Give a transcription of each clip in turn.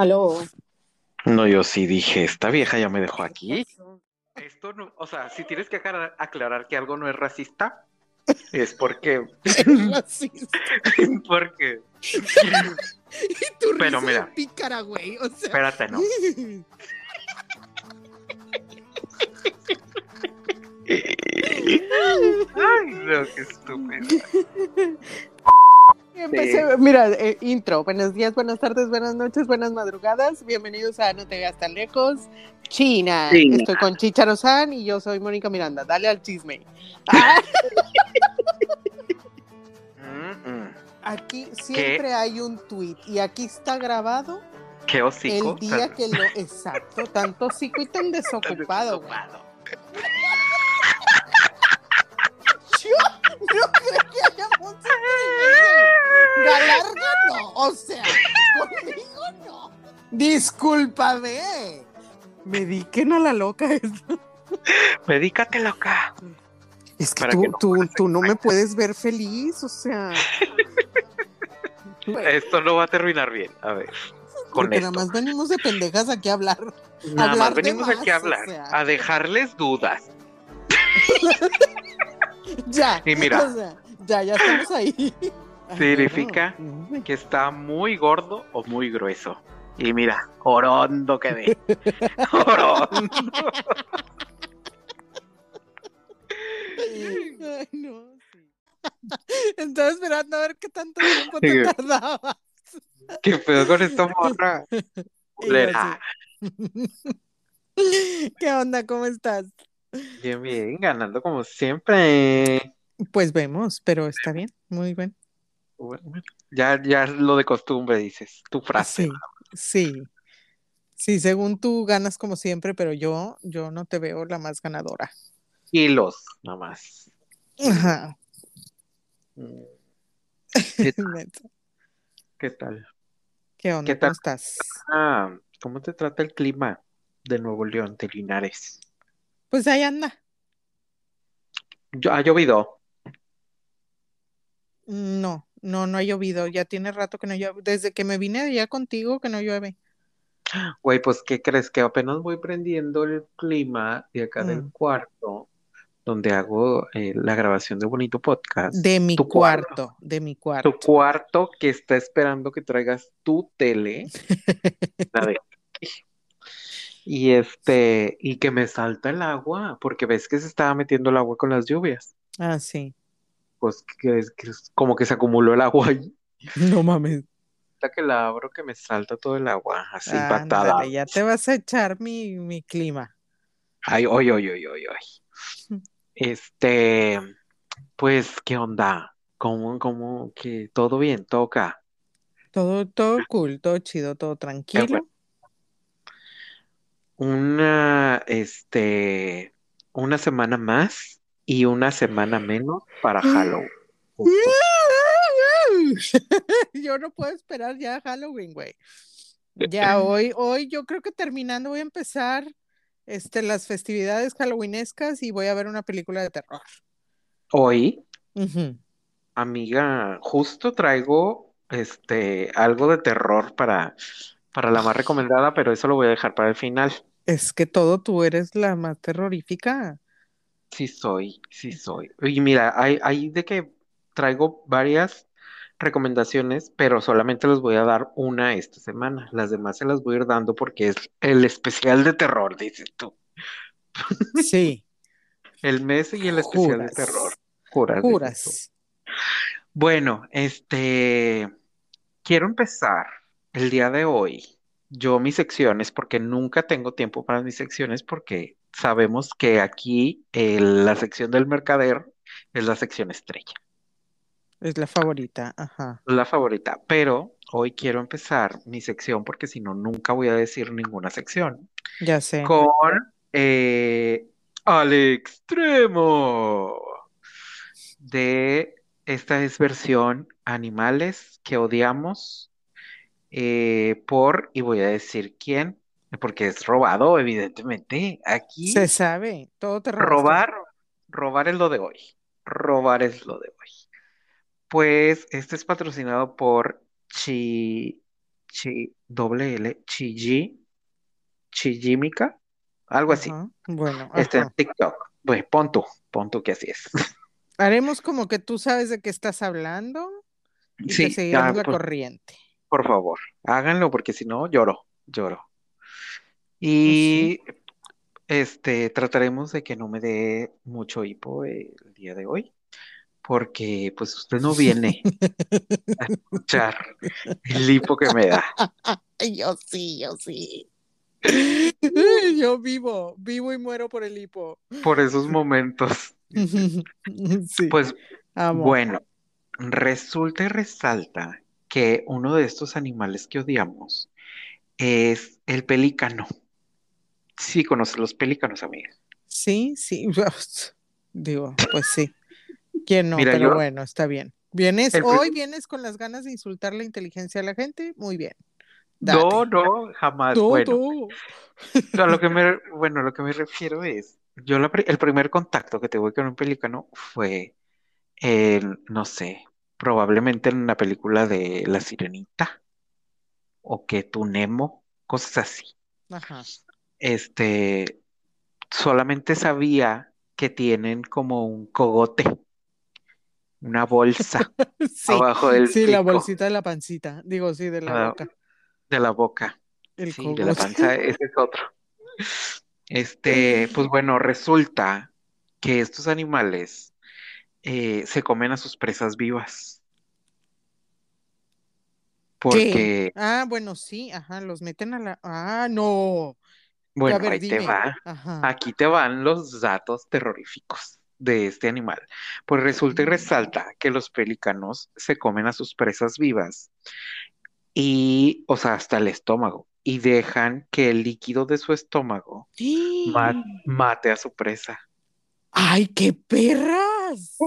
Aló. No, yo sí dije, esta vieja ya me dejó aquí. Esto no, o sea, si tienes que aclarar, aclarar que algo no es racista, es porque. Racista. porque. Y tu Pero mira. de pícara, güey. O sea. Espérate, no. Ay, no, qué estúpido. Empecé- Mira, eh, intro. Buenos días, buenas tardes, buenas noches, buenas madrugadas. Bienvenidos a No te veas tan lejos. China. China. Estoy con Chicharo San y yo soy Mónica Miranda. Dale al chisme. Ah, Mm, mm. aquí siempre hay un tweet y aquí está grabado Qué hocico. el día que lo. Exacto, tan tóxico y tan desocupado, no creo que haya mucho privilegio. Galarga no, o sea, conmigo no. Discúlpame. Mediquen a la loca. Medícate loca. Es que tú, que no tú, tú no me puedes ver feliz, o sea. Esto no va a terminar bien. A ver. Con Porque esto. nada más venimos de pendejas aquí a hablar. Nada hablar más de venimos más, aquí a o hablar, sea. a dejarles dudas. Ya. Y mira. o sea, ya, ya estamos ahí. Significa que está muy gordo o muy grueso. Y mira, orondo quedé. orondo. Ay, no. Estaba esperando a ver qué tanto tiempo Sí, te güey. tardaba. ¿Qué pedo con esta morra? ¿Qué onda? ¿Cómo estás? Bien, bien, ganando como siempre. Pues vemos, pero está bien, muy bien. Bueno, Ya, ya lo de costumbre, dices. Tu frase. Sí, sí. Sí, según tú ganas como siempre, pero yo, yo no te veo la más ganadora. Kilos, nada más. Ajá. ¿Qué, tal? ¿Qué onda? ¿Qué tal? ¿Cómo estás? Ah, ¿cómo te trata el clima de Nuevo León, de Linares? Pues ahí anda. Yo- ha llovido. No, no, no ha llovido. Ya tiene rato que no llueve. Desde que me vine allá contigo que no llueve. Güey, pues, ¿qué crees? Que apenas voy prendiendo el clima de acá del Mm. cuarto donde hago eh, la grabación de Bonito Podcast. De mi cuarto. cuarto, de mi cuarto. Tu cuarto que está esperando que traigas tu tele. la de- Y este, y que me salta el agua, porque ves que se estaba metiendo el agua con las lluvias. Ah, sí. Pues que es, que es como que se acumuló el agua ahí. No mames. Hasta que la abro que me salta todo el agua, así Ándale, patada. ya te vas a echar mi, mi clima. Ay, oy, oy, oy, oy, oy. Este, pues, ¿qué onda? ¿Cómo, cómo que todo bien? Toca. Todo, todo cool, todo chido, todo tranquilo. bueno. Una, este, una semana más y una semana menos para Halloween. Justo. Yo no puedo esperar ya Halloween, güey. Ya hoy, hoy yo creo que terminando voy a empezar este, las festividades halloweenescas y voy a ver una película de terror. Hoy, amiga, justo traigo este algo de terror para, para la más recomendada, pero eso lo voy a dejar para el final. Es que todo tú eres la más terrorífica. Sí soy, sí soy. Y mira, hay, hay de que traigo varias recomendaciones, pero solamente les voy a dar una esta semana. Las demás se las voy a ir dando porque es el especial de terror, dices tú. Sí, El mes y el especial de terror. Juras, juras. Bueno, este, quiero empezar el día de hoy. Yo mis secciones, porque nunca tengo tiempo para mis secciones, porque sabemos que aquí el- la sección del mercader es la sección estrella. Es la favorita, ajá. la favorita, pero hoy quiero empezar mi sección porque si no, nunca voy a decir ninguna sección. Ya sé. Con eh, Al Extremo. De esta es versión animales que odiamos eh, por, y voy a decir quién, porque es robado, evidentemente. Aquí Se sabe, todo te robaste. robar, robar es lo de hoy. Robar es lo de hoy. Pues este es patrocinado por Chi, chi, doble L, chigi, chigímica, algo así. Ajá. Bueno, Está en ajá. TikTok. Pues pon tú, pon tú que así es. Haremos como que tú sabes de qué estás hablando y Sí, seguiremos ah, la por, corriente. Por favor, háganlo porque si no, lloro, lloro. Pues sí. Y este, trataremos de que no me dé mucho hipo el día de hoy, porque pues usted no viene a escuchar el hipo que me da. Yo sí, yo sí. Yo vivo, vivo y muero por el hipo. por esos momentos. Sí, Pues amo. bueno, resulta y resalta que uno de estos animales que odiamos es el pelícano. Sí, conoces los pelícanos, amiga. Sí, sí. Digo, pues sí. ¿Quién no? Mira, Pero yo, bueno, está bien. ¿Vienes el hoy? ¿Vienes con las ganas de insultar la inteligencia de la gente? Muy bien. no, Date. no, jamás. Tú, Bueno, lo que me, bueno, a lo que me refiero es, yo la el primer contacto que tuve con un pelícano fue en, no sé, probablemente en una película de La Sirenita o que tu Nemo, cosas así. Ajá. Este, solamente sabía que tienen como un cogote, una bolsa Sí, abajo del sí, la bolsita de la pancita. Digo, sí, de la ah, boca. de la boca. El Sí, de la panza, ese es otro. Este, pues bueno, resulta que estos animales eh, se comen a sus presas vivas, ¿Qué? porque, Ah, bueno, sí, ajá, los meten a la. Ah, no. Bueno, ver, ahí te va. Ajá. Aquí te van los datos terroríficos de este animal. Pues resulta y resalta que los pelícanos se comen a sus presas vivas y, o sea, hasta el estómago, y dejan que el líquido de su estómago ma- mate a su presa. ¡Ay, qué perras!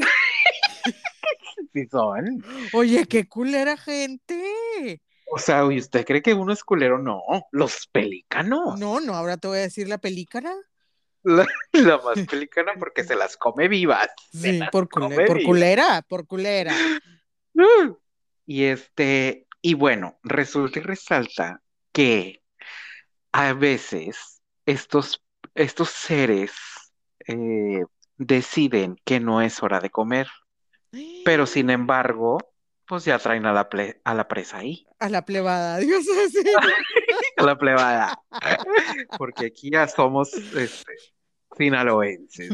Sí son. Oye, qué culera gente. O sea, ¿y usted cree que uno es culero? No, los pelícanos. No, no, ahora te voy a decir la pelícara. La, la más pelícana porque se las come vivas. Sí, por, cule- come por vivas. culera, por culera. Y este, y bueno, resulta y resalta que a veces estos, estos seres eh, deciden que no es hora de comer, pero sin embargo, pues ya traen a la, ple- a la presa ahí, A la plebada, Dios así. a la plebada, porque aquí ya somos este, sinaloenses.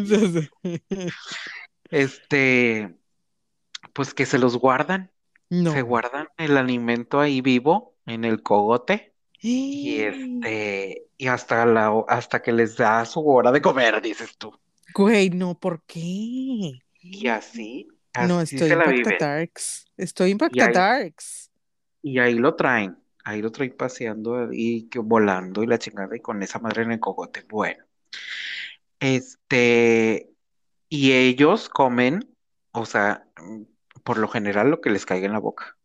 Este, pues que se los guardan, se guardan el alimento ahí vivo en el cogote. Y este, y hasta la, hasta que les da su hora de comer, dices tú. Güey, no, ¿por qué? Y así, No, estoy impacta darks. Estoy Y impacta ahí, darks. y ahí lo traen, ahí lo traen paseando y que- volando y la chingada y con esa madre en el cogote. Bueno, este, y ellos comen, o sea, mm, por lo general lo que les caiga en la boca.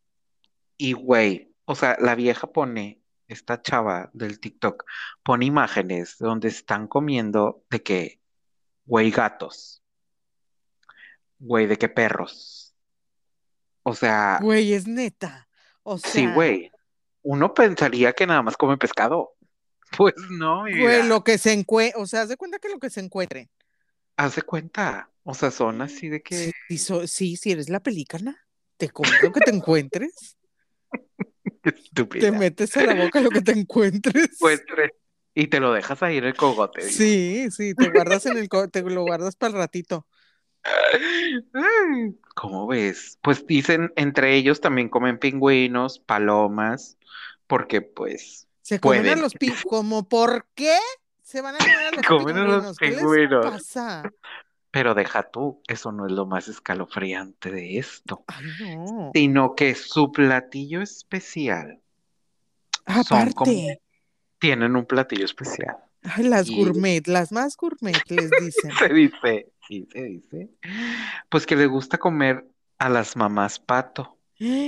Y güey, o sea, la vieja pone, esta chava del TikTok, pone imágenes donde están comiendo de que, güey, gatos, güey, de que perros. O sea, Güey, es neta. O sí, sea, güey, uno pensaría que nada más come pescado. Pues no, güey, lo que se encuentre, o sea, haz de cuenta que lo que se encuentre. haz de cuenta. O sea, son así de que, Sí, sí, so- sí, si eres la pelícana, te comes lo que te encuentres. qué Te estúpida. metes a la boca lo que te encuentres. Tre- y te lo dejas ahí en el cogote, digo. Sí, sí, te guardas en el, co- te lo guardas para el ratito. Ay, ¿Cómo ves? Pues dicen, entre ellos también comen pingüinos, palomas, porque pues Se comen a los pingüinos. ¿Cómo por qué se van a comer a los Comen a los pingüinos? ¿Qué les pingüinos. pasa? Pero deja tú, eso no es lo más escalofriante de esto, Ay, no. sino que su platillo especial son como, Aparte, tienen un platillo especial. ay, las Y gourmet, las más gourmet les dicen. se dice, sí, se dice, pues que le gusta comer a las mamás pato,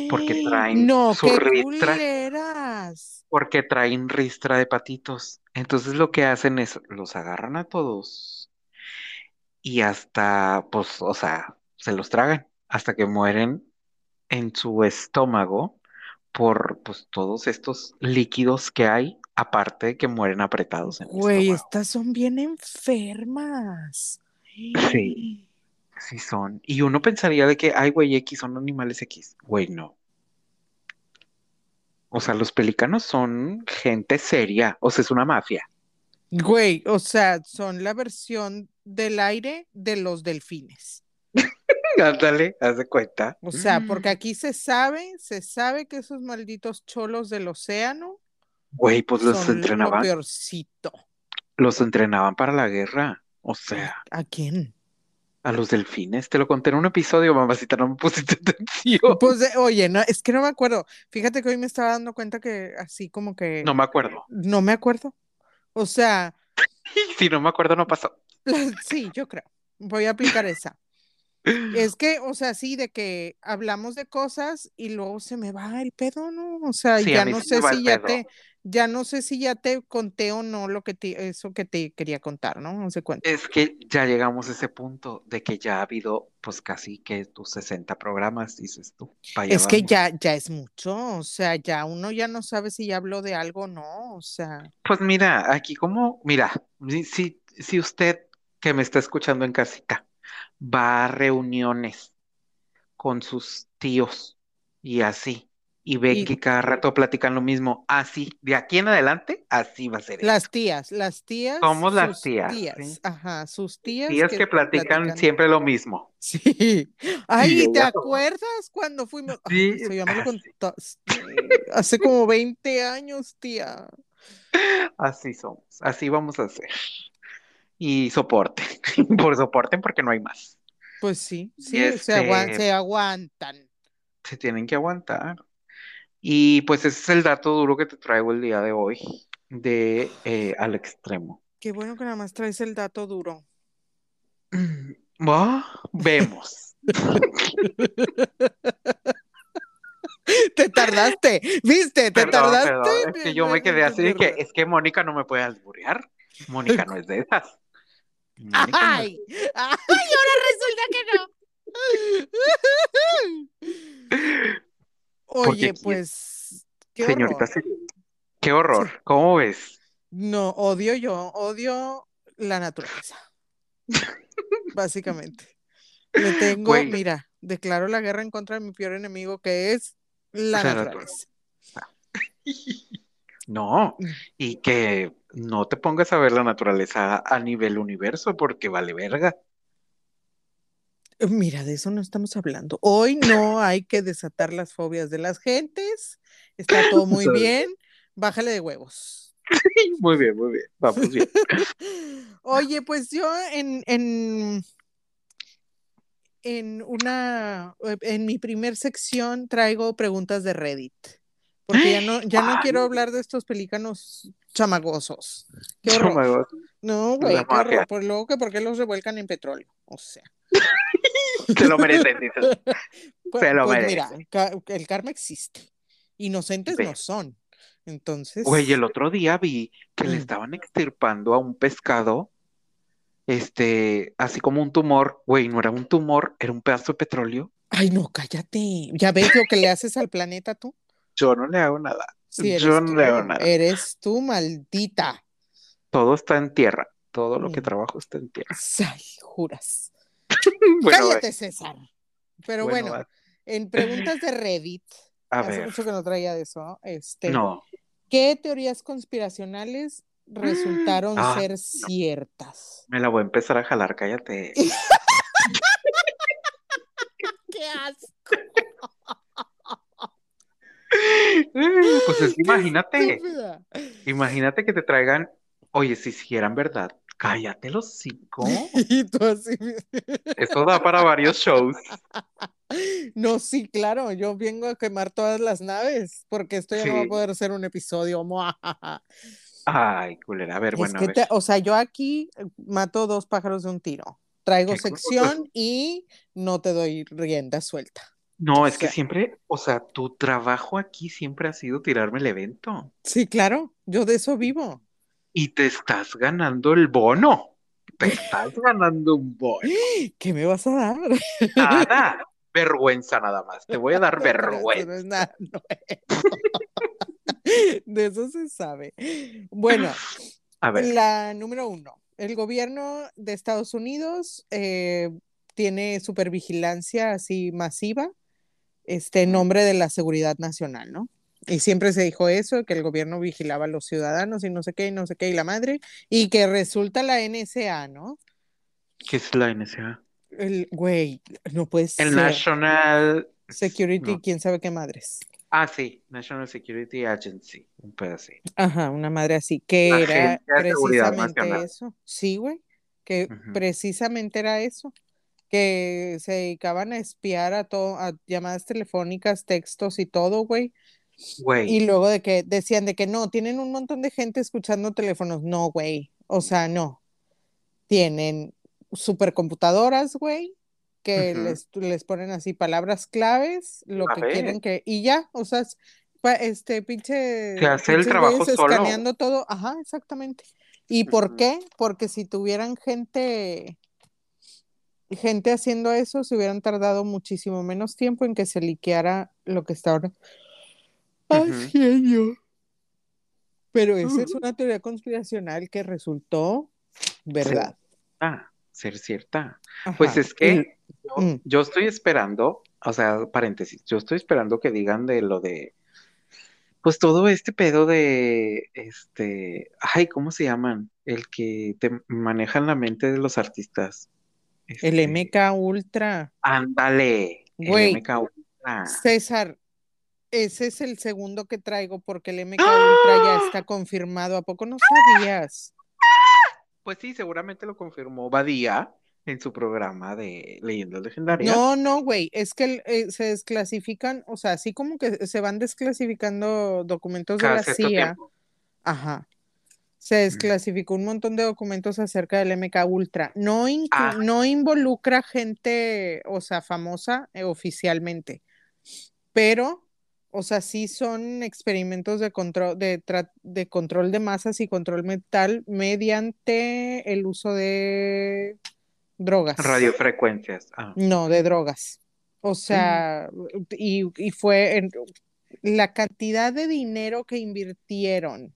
porque traen No, su qué ristra. culeras. porque traen ristra de patitos. Entonces lo que hacen es, los agarran a todos y hasta, pues, o sea, se los tragan hasta que mueren en su estómago por pues, todos estos líquidos que hay, aparte de que mueren apretados en Güey, estas son bien enfermas. Sí. Sí son. Y uno pensaría de que, ay, güey, X son animales X. Güey, no. O sea, los pelícanos son gente seria. O sea, es una mafia. Güey, o sea, son la versión del aire de los delfines. Ándale, haz de cuenta. O sea, porque aquí se sabe, se sabe que esos malditos cholos del océano Güey, pues los son lo entrenaban, peorcito. los entrenaban para la guerra. O sea, ¿A quién? a los delfines. Te lo conté en un episodio, mamacita, no me pusiste atención. Pues, de- oye, no, es que no me acuerdo. Fíjate que hoy me estaba dando cuenta que así como que No me acuerdo. no me acuerdo. O sea, Si no me acuerdo, no pasó. sí, yo creo. Voy a aplicar esa. Es que, o sea, sí, de que hablamos de cosas y luego se me va el pedo, ¿no? O sea, Sí, ya no sé si ya pedo. te, ya no sé si ya te conté o no lo que te, eso que te quería contar, ¿no? No sé cuenta. Es que ya llegamos a ese punto de que ya ha habido, pues casi que tus 60 programas, dices tú. Es que vamos. ya, ya es mucho, o sea, ya uno ya no sabe si ya habló de algo o no, o sea, Pues mira, aquí como, mira, si, si usted que me está escuchando en casita va a reuniones con sus tíos y así, y ve Y- que cada rato platican lo mismo, así, de aquí en adelante, así va a ser. las tías, las tías, Somos las sus tías, ¿sí? ajá, sus tías Tías que platican siempre lo mismo. Sí. Ay, ¿te acuerdas cuando fuimos? Sí. Hace como 20 años, tía. Así somos, así vamos a hacer. Y soporte, por soporten porque no hay más. Pues sí, sí, se, este- se aguantan. Se tienen que aguantar. Y pues ese es el dato duro que te traigo el día de hoy, de eh, al extremo. Qué bueno que nada más traes el dato duro. Ah, vemos. Te tardaste, ¿viste? Te Perdón, tardaste. perdón, es que yo me quedé así de que es que Mónica no me puede alburear. Mónica no es de esas. Ay, ay, ahora resulta que no. Oye, Porque- pues, qué Señorita horror. Qué horror. ¿Cómo ves? No, odio yo, odio la naturaleza. Básicamente. Le tengo, mira, declaro la guerra en contra de mi peor enemigo, que es la La naturaleza. No, y que no te pongas a ver la naturaleza a nivel universo porque vale verga. Mira, de eso no estamos hablando. Hoy no hay que desatar las fobias de las gentes. Está todo muy bien. Bájale de huevos. Muy bien, muy bien. Vamos bien. Oye, pues yo en, en, en una, en mi primer sección traigo preguntas de Reddit. Porque ya no, ya no quiero hablar de estos pelícanos chamagosos. Qué horror. Chamagoso. No, güey, qué horror. Por luego que por qué los revuelcan en petróleo. O sea. Se lo merecen, dices. Pues, Se lo pues merece. mira, el karma existe. Inocentes no son. Entonces. Güey, el otro día vi que le Mm. estaban extirpando a un pescado, este, así como un tumor. Güey, no era un tumor, era un pedazo de petróleo. Ay, no, cállate. ¿Ya ves lo que le haces al planeta tú? Yo no le hago nada. Sí, Yo no tú. le hago nada. Eres tú, maldita. Todo está en tierra. Todo lo que Mm. trabajo está en tierra. Ay, juras. Bueno, Cállate, César. Pero bueno, en preguntas de Reddit, a hace ver. mucho que no traía de eso. Este, No. ¿Qué teorías conspiracionales resultaron Ah, ser ciertas? Me la voy a empezar a jalar, cállate. ¡Qué asco! Pues es que imagínate, imagínate que te traigan, oye, si hicieran verdad, cállate los cinco. Y tú así. Eso da para varios shows. No, sí, claro, yo vengo a quemar todas las naves, porque esto ya no va a poder ser un episodio. Ay, culera. A ver, Es bueno, a que ver. te- o sea, yo aquí eh, mato dos pájaros de un tiro. Traigo sección y no te doy rienda suelta. No, es que sea. siempre, o sea, tu trabajo aquí siempre ha sido tirarme el evento. Sí, claro, yo de eso vivo. Y te estás ganando el bono. Te estás ganando un bono. ¿Qué me vas a dar? Nada. vergüenza nada más. Te voy a dar vergüenza. No. De eso se sabe. Bueno, A ver, la número uno. El gobierno de Estados Unidos eh, tiene supervigilancia así masiva, este, en nombre de la seguridad nacional, ¿no? Y siempre se dijo eso, que el gobierno vigilaba a los ciudadanos y no sé qué, y no sé qué, y la madre, y que resulta la NSA, ¿no? ¿qué es la NSA? El, güey, no puede ser. El National Security, no. quién sabe qué madres. Ah, sí, National Security Agency, un pedacito. Ajá, una madre así, que era precisamente eso. Sí, güey, que precisamente era eso, que se dedicaban a espiar a todo, a llamadas telefónicas, textos y todo, güey. Y Güey, luego de que decían de que no, tienen un montón de gente escuchando teléfonos. No, güey. O sea, no. Tienen supercomputadoras, güey, que les, les ponen así palabras claves, lo A que ver. quieren que, y ya, o sea, es pa- este pinche. Que hace el trabajo solo. escaneando todo. Ajá, exactamente. ¿Y por qué? Porque si tuvieran gente. Gente haciendo eso, se hubieran tardado muchísimo menos tiempo en que se liqueara lo que está ahora haciendo. Pero esa es una teoría conspiracional que resultó verdad. ah, ser cierta. Ajá. Pues es que yo, Mm. yo estoy esperando, o sea, paréntesis, yo estoy esperando que digan de lo de, pues todo este pedo de, este, ay, ¿cómo se llaman? El que te manejan la mente de los artistas. El Este, MK Ultra. ándale, el Güey. MK Ultra. César, ese es el segundo que traigo porque el MK ¡Ah! Ultra ya está confirmado. ¿A poco no sabías? Pues sí, seguramente lo confirmó Badía en su programa de Leyendas Legendarias. No, no, güey, es que eh, se desclasifican, o sea, así como que se van desclasificando documentos de la CIA. tiempo. Ajá. Se desclasificó un montón de documentos acerca del MK Ultra. No, Ah. no involucra gente, o sea, famosa eh, oficialmente, pero, o sea, sí son experimentos de control de, de control de masas y control mental mediante el uso de drogas. Radiofrecuencias. Ah. No, de drogas. O sea, y, y fue en- la cantidad de dinero que invirtieron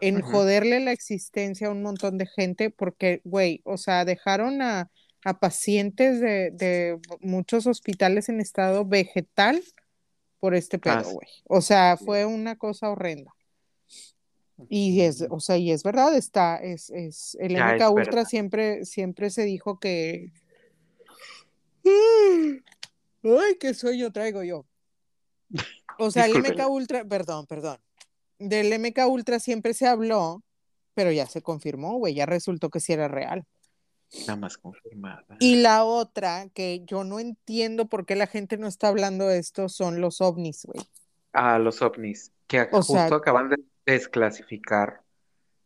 en joderle la existencia a un montón de gente, porque, güey, o sea, dejaron a, a pacientes de, de muchos hospitales en estado vegetal por este Ah, pedo, güey. O sea, fue una cosa horrenda. Y es, o sea, y es verdad, está, es, es, el Ya MK es Ultra verdad. siempre, siempre se dijo que. Ay, qué sueño traigo yo. O sea, el. MK Ultra, perdón, perdón. Del MK Ultra siempre se habló, pero ya se confirmó, güey, ya resultó que sí era real. Nada más confirmada. Y la otra, que yo no entiendo por qué la gente no está hablando de esto, son los ovnis, güey. a los ovnis, que O justo sea- acaban de desclasificar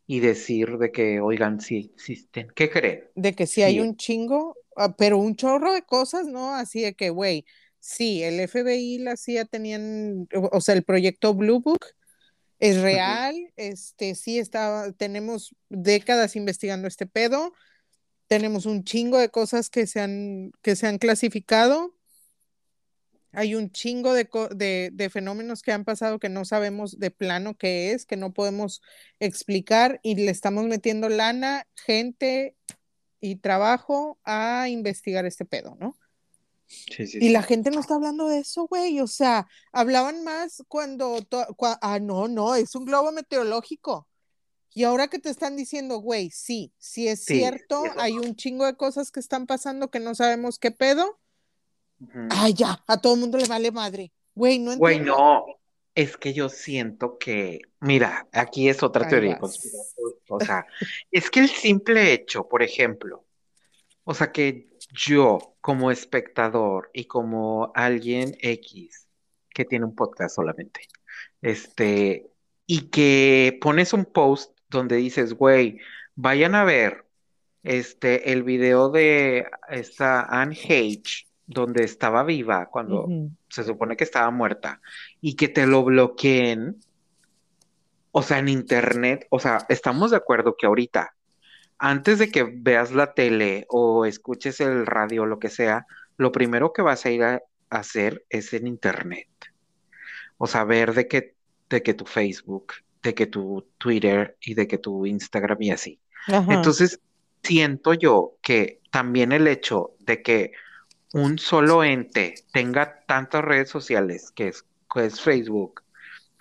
y decir de que, oigan, sí existen. ¿Qué creen? De que sí, hay Sí. un chingo, ah, pero un chorro de cosas, ¿no? Así de que, güey, sí, el FBI y la CIA tenían, o o sea, el proyecto Blue Book es real, este, sí está, tenemos décadas investigando este pedo, tenemos un chingo de cosas que se han, que se han clasificado, hay un chingo de, de, de fenómenos que han pasado que no sabemos de plano qué es, que no podemos explicar y le estamos metiendo lana, gente y trabajo a investigar este pedo, ¿no? Sí, sí, Y la gente no está hablando de eso, güey. O sea, hablaban más cuando, cua- ah, no, no, es un globo meteorológico. Y ahora que te están diciendo, güey, sí, sí es Sí, cierto, eso. hay un chingo de cosas que están pasando que no sabemos qué pedo. Ujú. Ay, ya, a todo el mundo le vale madre. Güey, no Güey, no, es que yo siento que, mira, aquí es otra Ahí teoría. O sea, es que el simple hecho, por ejemplo, o sea, que yo como espectador y como alguien X que tiene un podcast solamente, este, y que pones un post donde dices, güey, vayan a ver este, el video de esta Anne Hage, donde estaba viva cuando se supone que estaba muerta, y que te lo bloqueen, o sea, en internet, o sea, estamos de acuerdo que ahorita, antes de que veas la tele o escuches el radio o lo que sea, lo primero que vas a ir a, hacer es en internet. O sea, ver de que, de que tu Facebook, de que tu Twitter y de que tu Instagram y así. Entonces, siento yo que también el hecho de que un solo ente tenga tantas redes sociales, que es, que es Facebook,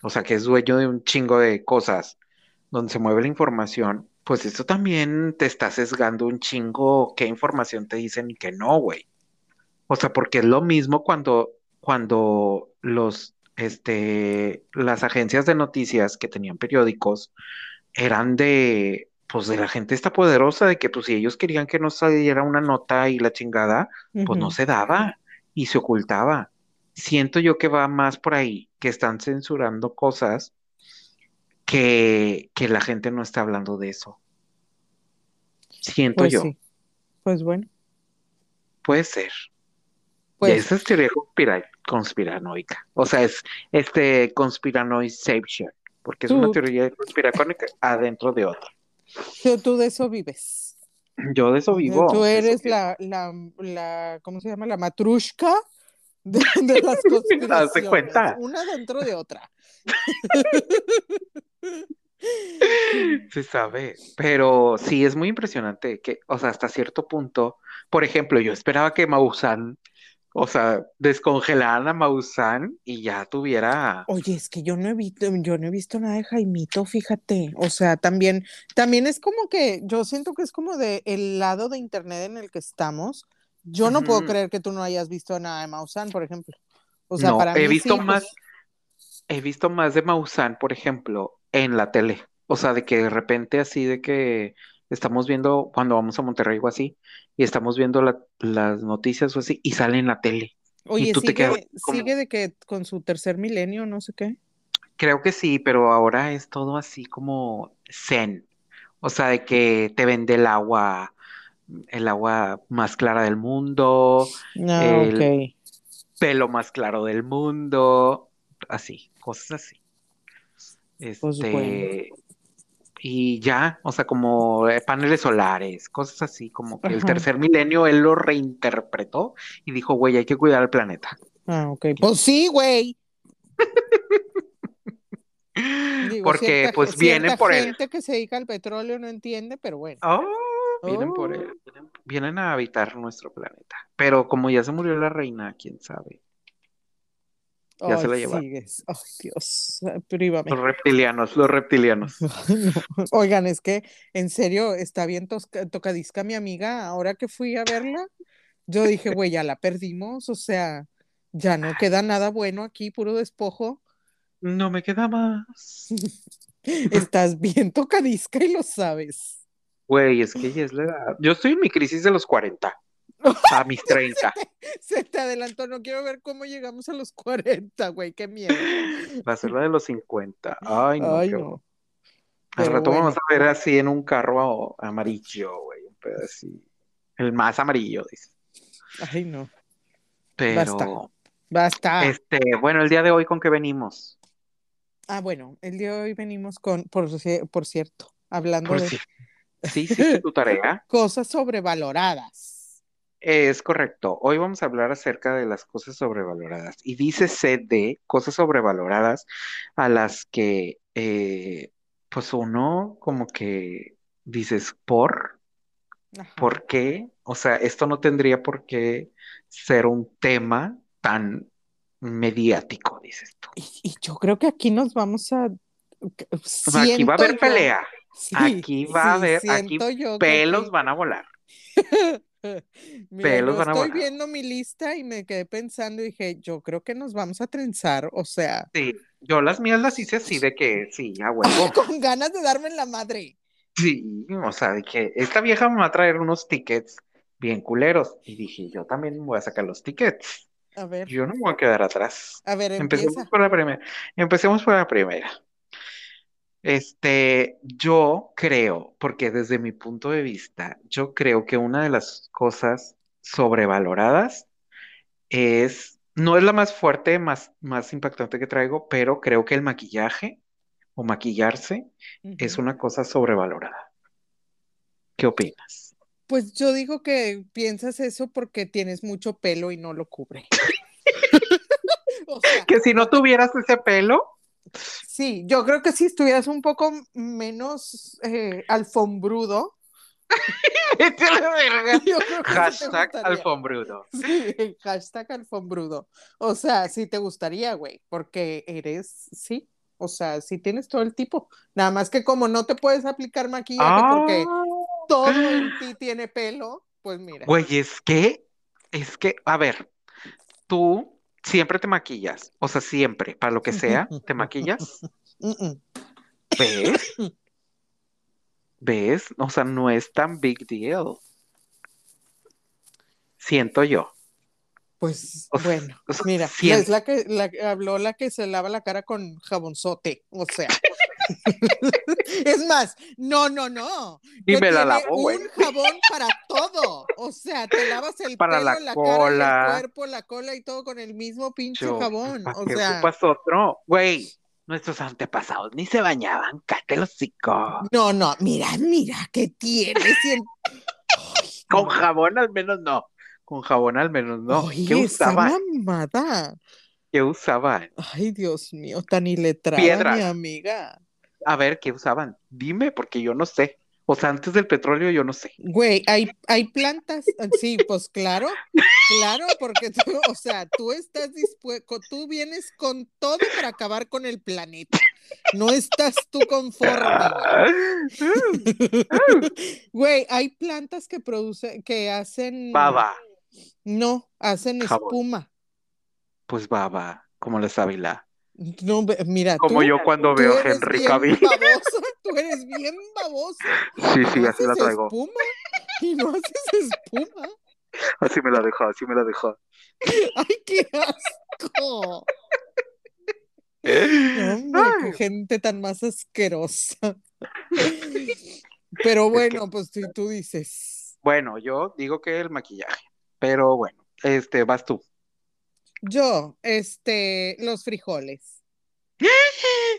o sea, que es dueño de un chingo de cosas, donde se mueve la información, pues esto también te está sesgando un chingo qué información te dicen y qué no, güey. O sea, porque es lo mismo cuando, cuando los, este, las agencias de noticias que tenían periódicos eran de, pues de la gente esta poderosa, de que pues si ellos querían que no saliera una nota y la chingada, pues no se daba y se ocultaba. Siento yo que va más por ahí, que están censurando cosas que, que la gente no está hablando de eso. Siento Pues yo. sí. Pues bueno. Puede ser. Y Pues esa es teoría conspira- conspiranoica. O sea, es este conspiranoization, porque es una teoría conspiranoica adentro de otra. tú, tú de eso vives. Yo de eso vivo. Tú eres la, la, la, ¿cómo se llama? La matrushka de, de las ¿Te das conspiraciones, cuenta? una dentro de otra. Se sabe, pero sí es muy impresionante que, o sea, hasta cierto punto, por ejemplo, yo esperaba que Maussan, o sea, descongelaran a Maussan y ya tuviera, Oye, es que yo no he visto, yo no he visto nada de Jaimito, fíjate. O sea, también, también es como que, yo siento que es como de el lado de internet en el que estamos. Yo no puedo creer que tú no hayas visto nada de Maussan, por ejemplo. O sea, No, para he mí visto sí, más, pues, he visto más de Maussan, por ejemplo, en la tele. O sea, de que de repente así de que estamos viendo cuando vamos a Monterrey o así, y estamos viendo la- las noticias o así, y sale en la tele. Y oye, tú te quedas sigue, como, sigue de que con su tercer milenio, no sé qué. creo que sí, pero ahora es todo así como zen. O sea, de que te vende el agua, el agua más clara del mundo, Ah, el pelo más claro del mundo, así, cosas así. Este, y ya, o sea, como eh, paneles solares, cosas así, como que el tercer milenio él lo reinterpretó y dijo, güey, hay que cuidar al planeta. Ah, ok. Pues sí, güey. Digo, Porque cierta, pues vienen por él. gente que se dedica al petróleo no entiende, pero bueno. Oh, vienen por Oh. él, vienen, vienen a habitar nuestro planeta. Pero como ya se murió la reina, quién sabe. Ya se la llevaron. sigues. Ay, Dios, prívame. Los reptilianos, los reptilianos. No. Oigan, es que en serio está bien tocadisca mi amiga. Ahora que fui a verla, yo dije, güey, ya la perdimos. O sea, ya no queda nada bueno aquí, puro despojo. No me queda más. Estás bien tocadisca y lo sabes. Güey, es que ya es la edad. Yo estoy en mi crisis de los 40, a mis 30. Se te adelantó, no quiero ver cómo llegamos a los 40, güey, qué miedo. Va a ser la de los 50. Ay, no, Ay, qué no. Al rato vamos a ver así en un carro amarillo, güey. Un así. El más amarillo, dice. ay, no. Pero, Basta, basta. este, bueno, el día de hoy, ¿con qué venimos? Ah, bueno, el día de hoy venimos con, por, por cierto, hablando Por de si, sí hiciste tu tarea. cosas sobrevaloradas. Es correcto. Hoy vamos a hablar acerca de las cosas sobrevaloradas. Y dícese de cosas sobrevaloradas a las que, eh, pues uno como que dices, ¿por? Ajá. ¿Por qué? O sea, esto no tendría por qué ser un tema tan mediático, dices tú. Y, y yo creo que aquí nos vamos a... O sea, aquí va a haber pelea. sí, Aquí va a haber, aquí que pelos van a volar. Mira, pelos yo estoy viendo mi lista y me quedé pensando y dije, yo creo que nos vamos a trenzar, o sea, Sí, yo las mías las hice así de que sí, a huevo. con ganas de darme en la madre. Sí, o sea, de que esta vieja me va a traer unos tickets bien culeros. Y dije, yo también voy a sacar los tickets. A ver, Yo no me voy a quedar atrás. a ver, Empecemos empieza. por la primera. Empecemos por la primera. Este, yo creo, porque desde mi punto de vista, yo creo que una de las cosas sobrevaloradas es, no es la más fuerte, más, más impactante que traigo, pero creo que el maquillaje o maquillarse es una cosa sobrevalorada. ¿Qué opinas? Pues yo digo que piensas eso porque tienes mucho pelo y no lo cubre. O sea, que si no tuvieras ese pelo. Sí, yo creo que si estuvieras un poco menos eh, alfombrudo. hashtag alfombrudo. Sí, hashtag alfombrudo. O sea, sí te gustaría, güey, porque eres, sí, o sea, sí tienes todo el tipo. Nada más que como no te puedes aplicar maquillaje porque ah. todo en ti tiene pelo, pues mira. Güey, es que, es que, a ver, tú siempre te maquillas, o sea, siempre, para lo que sea, te maquillas. ¿Ves? ¿Ves? O sea, no es tan big deal. Siento yo. Pues bueno, mira, es la que, la habló la que se lava la cara con jabonzote, o sea. es más, no, no, no. Y me la lavo. Un jabón para todo. O sea, te lavas el para pelo, la, cara, el cuerpo, la cola y todo con el mismo pinche jabón. O sea, otro, güey. Nuestros antepasados ni se bañaban, cállate los No, no, mira, mira, ¿qué tienes? Con jabón al menos no. Con jabón al menos no. ¿Qué usaban? ¿Qué usaban? Ay, Dios mío, tan iletrada, mi amiga. A ver, ¿qué usaban? Dime, porque yo no sé. O sea, antes del petróleo yo no sé. Güey, hay, hay plantas, sí, pues claro, claro, porque tú, o sea, tú estás dispuesto, tú vienes con todo para acabar con el planeta. No estás tú conforme. Güey, hay plantas que producen, que hacen. Baba. No, hacen espuma. Pues baba, como la sábila. No, mira. Como yo cuando veo a Henry Cavill. Tú eres bien baboso. Sí, sí, así la traigo. espuma? Y no haces espuma. Así me la deja, así me la deja. ¡Ay, qué asco! Hombre, gente tan más asquerosa. Pero bueno, pues si tú dices. Bueno, yo digo que el maquillaje. Pero bueno, este, vas tú. Yo, este, los frijoles.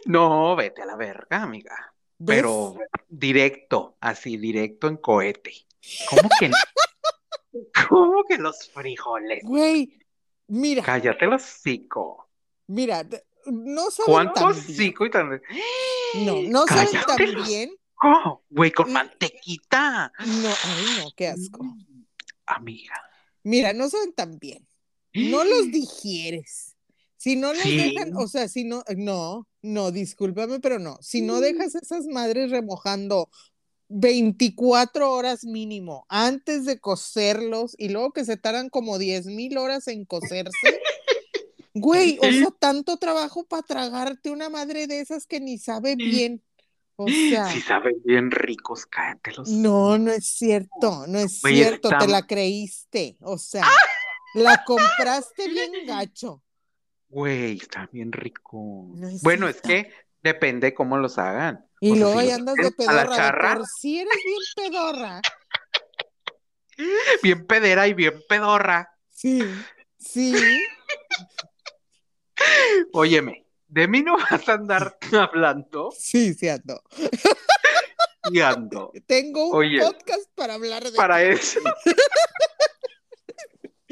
No, vete a la verga, amiga. Pero directo, así, directo en cohete. ¿Cómo que ¿Cómo que los frijoles? Güey, mira. Cállate los cico. Mira, no saben ¿Cuántos cico y tan... No, no saben tan bien. Güey, con mantequita. No, ay, no, qué asco. Amiga. Mira, no saben tan bien no los digieres. Si no los dejan, o sea, si no, no, no, discúlpame, pero no. Si no dejas esas madres remojando 24 horas mínimo antes de cocerlos y luego que se tardan como 10 mil horas en cocerse. Güey, o sea, tanto trabajo para tragarte una madre de esas que ni sabe bien. O sea. Si saben bien ricos, cállatelos. No, no es cierto, no es cierto, te la creíste. O sea. ¡Ah! La compraste bien gacho. Güey, está bien rico. bueno, es que depende cómo los hagan. Y luego ahí andas de pedorra. Por si eres bien pedorra. Bien pedera y bien pedorra. Sí, sí. Óyeme, de mí no vas a andar hablando. Sí, sí ando. Y ando. Tengo un podcast para hablar de Para eso.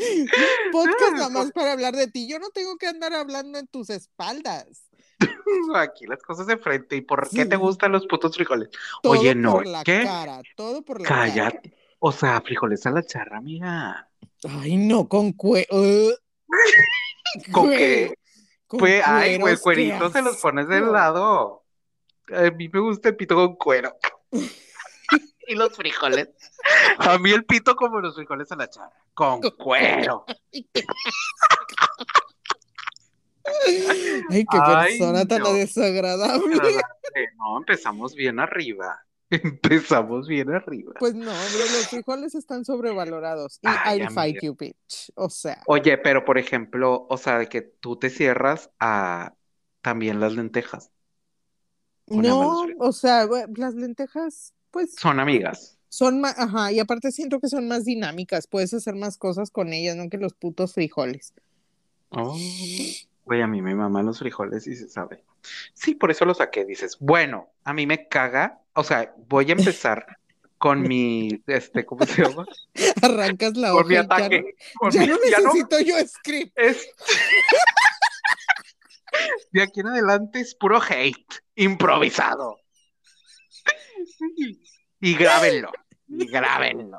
Podcast nada más para hablar de ti. Yo no tengo que andar hablando en tus espaldas. Aquí las cosas de frente. ¿Y por qué te gustan los putos frijoles? Oye, no. Por la ¿qué? cara, todo por la Cállate. O sea, frijoles a la charra, amiga. Ay, no, con cue. Uh. ¿Con qué? pues, ay, güey, el cuerito se los pones del lado. A mí me gusta el pito con cuero. Y los frijoles. A mí el pito como los frijoles a la charra. Con cuero. Ay, qué persona tan desagradable. No, empezamos bien arriba. Empezamos bien arriba. Pues no, los frijoles están sobrevalorados. Y I fight you, bitch. O sea. Oye, pero por ejemplo, o sea, de que tú te cierras a también las lentejas. No, o sea, las lentejas, pues. Son amigas. Son más, ajá, y aparte siento que son más dinámicas, puedes hacer más cosas con ellas, no que los putos frijoles. Oh, güey, a mí me maman los frijoles y se sabe. Sí, por eso lo saqué, dices, bueno, a mí me caga, o sea, voy a empezar con mi, este, ¿cómo se llama? Arrancas la Con mi ya ataque. no- Ya mi- no ya no- necesito yo script. es- De aquí en adelante es puro hate, improvisado. Y, grábenlo, y grábenlo.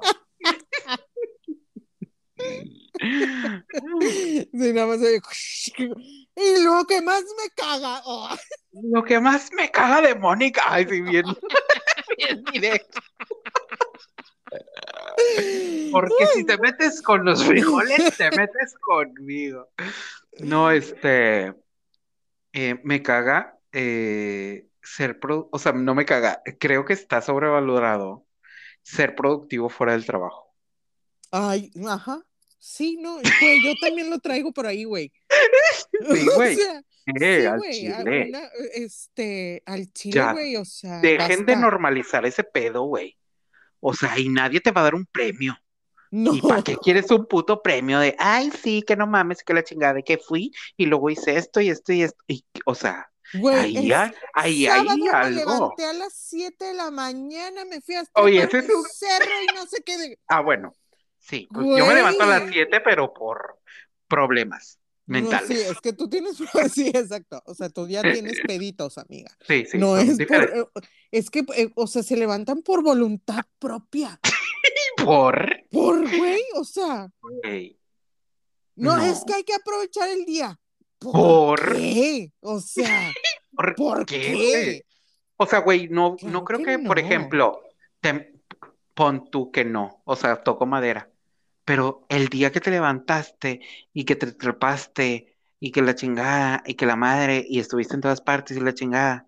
Sí, nada más Y lo que más me caga. oh, Lo que más me caga de Mónica, ay, sí, bien, bien directo. Porque si te metes con los frijoles, te metes conmigo. No, este, eh, me caga eh, ser, pro- o sea, no me caga, creo que está sobrevalorado ser productivo fuera del trabajo. Ay, ajá. Sí, no, güey, yo también lo traigo por ahí, güey. Sí, O güey. sea, Eh, sí, al güey, a- chile. una, este, al chile, Ya, güey, o sea, Dejen de normalizar ese pedo, güey. O sea, y nadie te va a dar un premio. No, ¿Y para qué quieres un puto premio de, ay, sí, que no mames, que la chingada de que fui y luego hice esto y esto y esto? Y, o sea, güey, ahí hay, ahí hay sábado me algo. levanté a las 7 de la mañana, me fui a Oye, trepar ese es un un- cerro y no sé qué. de- Ah, bueno, sí, pues yo me levanto a las Güey. 7, pero por problemas No, sí, mentales. es que tú tienes, sí, exacto, o sea, tú ya tienes peditos, amiga. Sí, sí, no es por, eh, es que, eh, o sea, se levantan por voluntad propia, Por, por güey, o sea, No. es que hay que aprovechar el día. ¿Por, Por- qué? O sea, ¿por ¿por qué? O sea, güey, no, Claro no creo que que, por ejemplo, te, pon tú que no, o sea, toco madera, pero el día que te levantaste y que te trepaste y que la chingada y que la madre y estuviste en todas partes y la chingada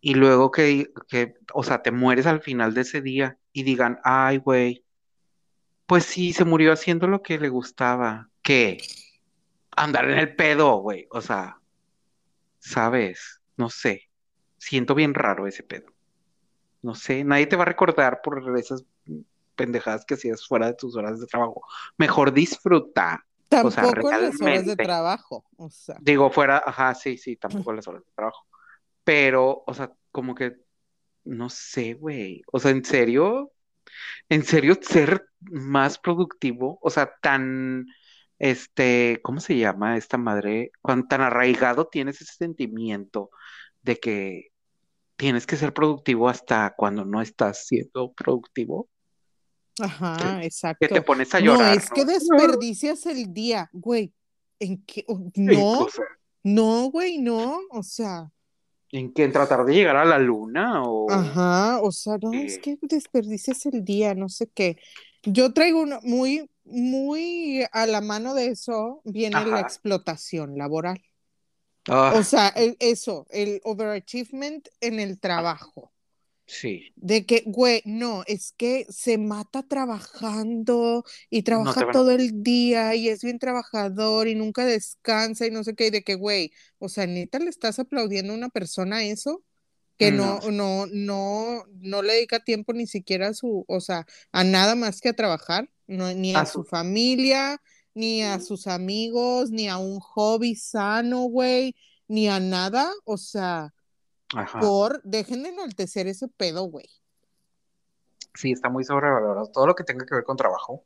y luego que, que, o sea, te mueres al final de ese día y digan, ay, güey, pues sí, se murió haciendo lo que le gustaba, ¿qué? Andar en el pedo, güey, o sea, ¿sabes? No sé, siento bien raro ese pedo. No sé, nadie te va a recordar por esas pendejadas que hacías fuera de tus horas de trabajo. Mejor disfruta. O sea, Tampoco en las horas de realmente. trabajo, o sea, Digo, fuera, ajá, sí, sí, tampoco las horas de trabajo. Pero, o sea, como que, no sé, güey. O sea, en serio, en serio, ser más productivo, o sea, tan, este, ¿cómo se llama esta madre? Cuán tan arraigado tienes ese sentimiento de que tienes que ser productivo hasta cuando no estás siendo productivo, ajá, que te exacto. pones a No, llorar, es que ¿no? desperdicias el día, güey. ¿En qué? No, cosas. no, güey, no, o sea, ¿En qué? ¿En tratar de llegar a la luna o ajá, o sea, no, es que desperdicias el día, no sé qué. Yo traigo una muy, muy a la mano de eso, viene la explotación laboral. Ah, O sea, el- eso, el overachievement en el trabajo. sí, De que, güey, no, es que se mata trabajando y trabaja todo el día y es bien trabajador y nunca descansa y no sé qué, y de que, güey, o sea, neta le estás aplaudiendo a una persona eso que no, no, no, no le dedica tiempo ni siquiera a su, o sea, a nada más que a trabajar, no, ni a, A su familia, ni a sus amigos, ni a un hobby sano, güey, ni a nada, o sea, ajá. por, dejen de enaltecer ese pedo, güey. Sí, está muy sobrevalorado. Todo lo que tenga que ver con trabajo.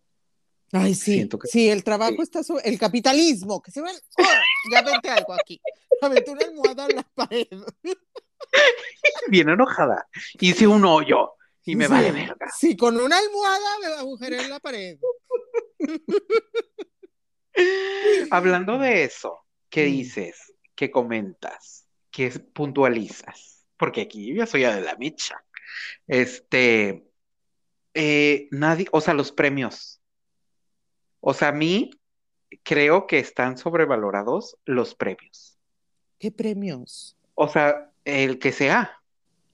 Ay, sí, Siento que- sí, el trabajo sí. está sobre el capitalismo, que se ven, ¡Oh! ya vente algo aquí, aventé una almohada en la pared. Bien enojada. Hice un hoyo y me Sí, vale verga. Sí, con una almohada me agujeré en la pared. Hablando de eso, ¿qué dices? ¿Qué comentas? ¿Qué puntualizas? Porque aquí yo soy de la micha. Este, eh, nadie, o sea, los premios. O sea, a mí creo que están sobrevalorados los premios. ¿Qué premios? O sea, el que sea.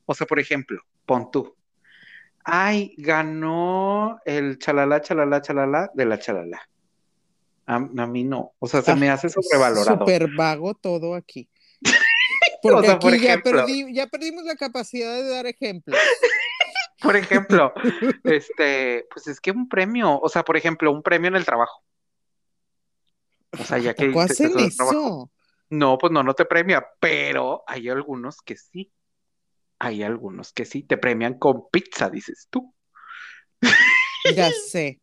O sea, por ejemplo, pon tú. Ay, ganó el chalala, chalala, chalala de la chalala. A, a mí no. O sea, se Ah, me hace sobrevalorado. Súper vago todo aquí. Porque sea, por aquí ya, perdí, ya perdimos la capacidad de dar ejemplos. Por ejemplo, este, pues es que un premio, o sea, por ejemplo, un premio en el trabajo. O sea, ya ¿A que hacen trabajo. eso? No, pues no, no te premia, pero hay algunos que sí. Hay algunos que sí te premian con pizza, dices tú. Ya sé.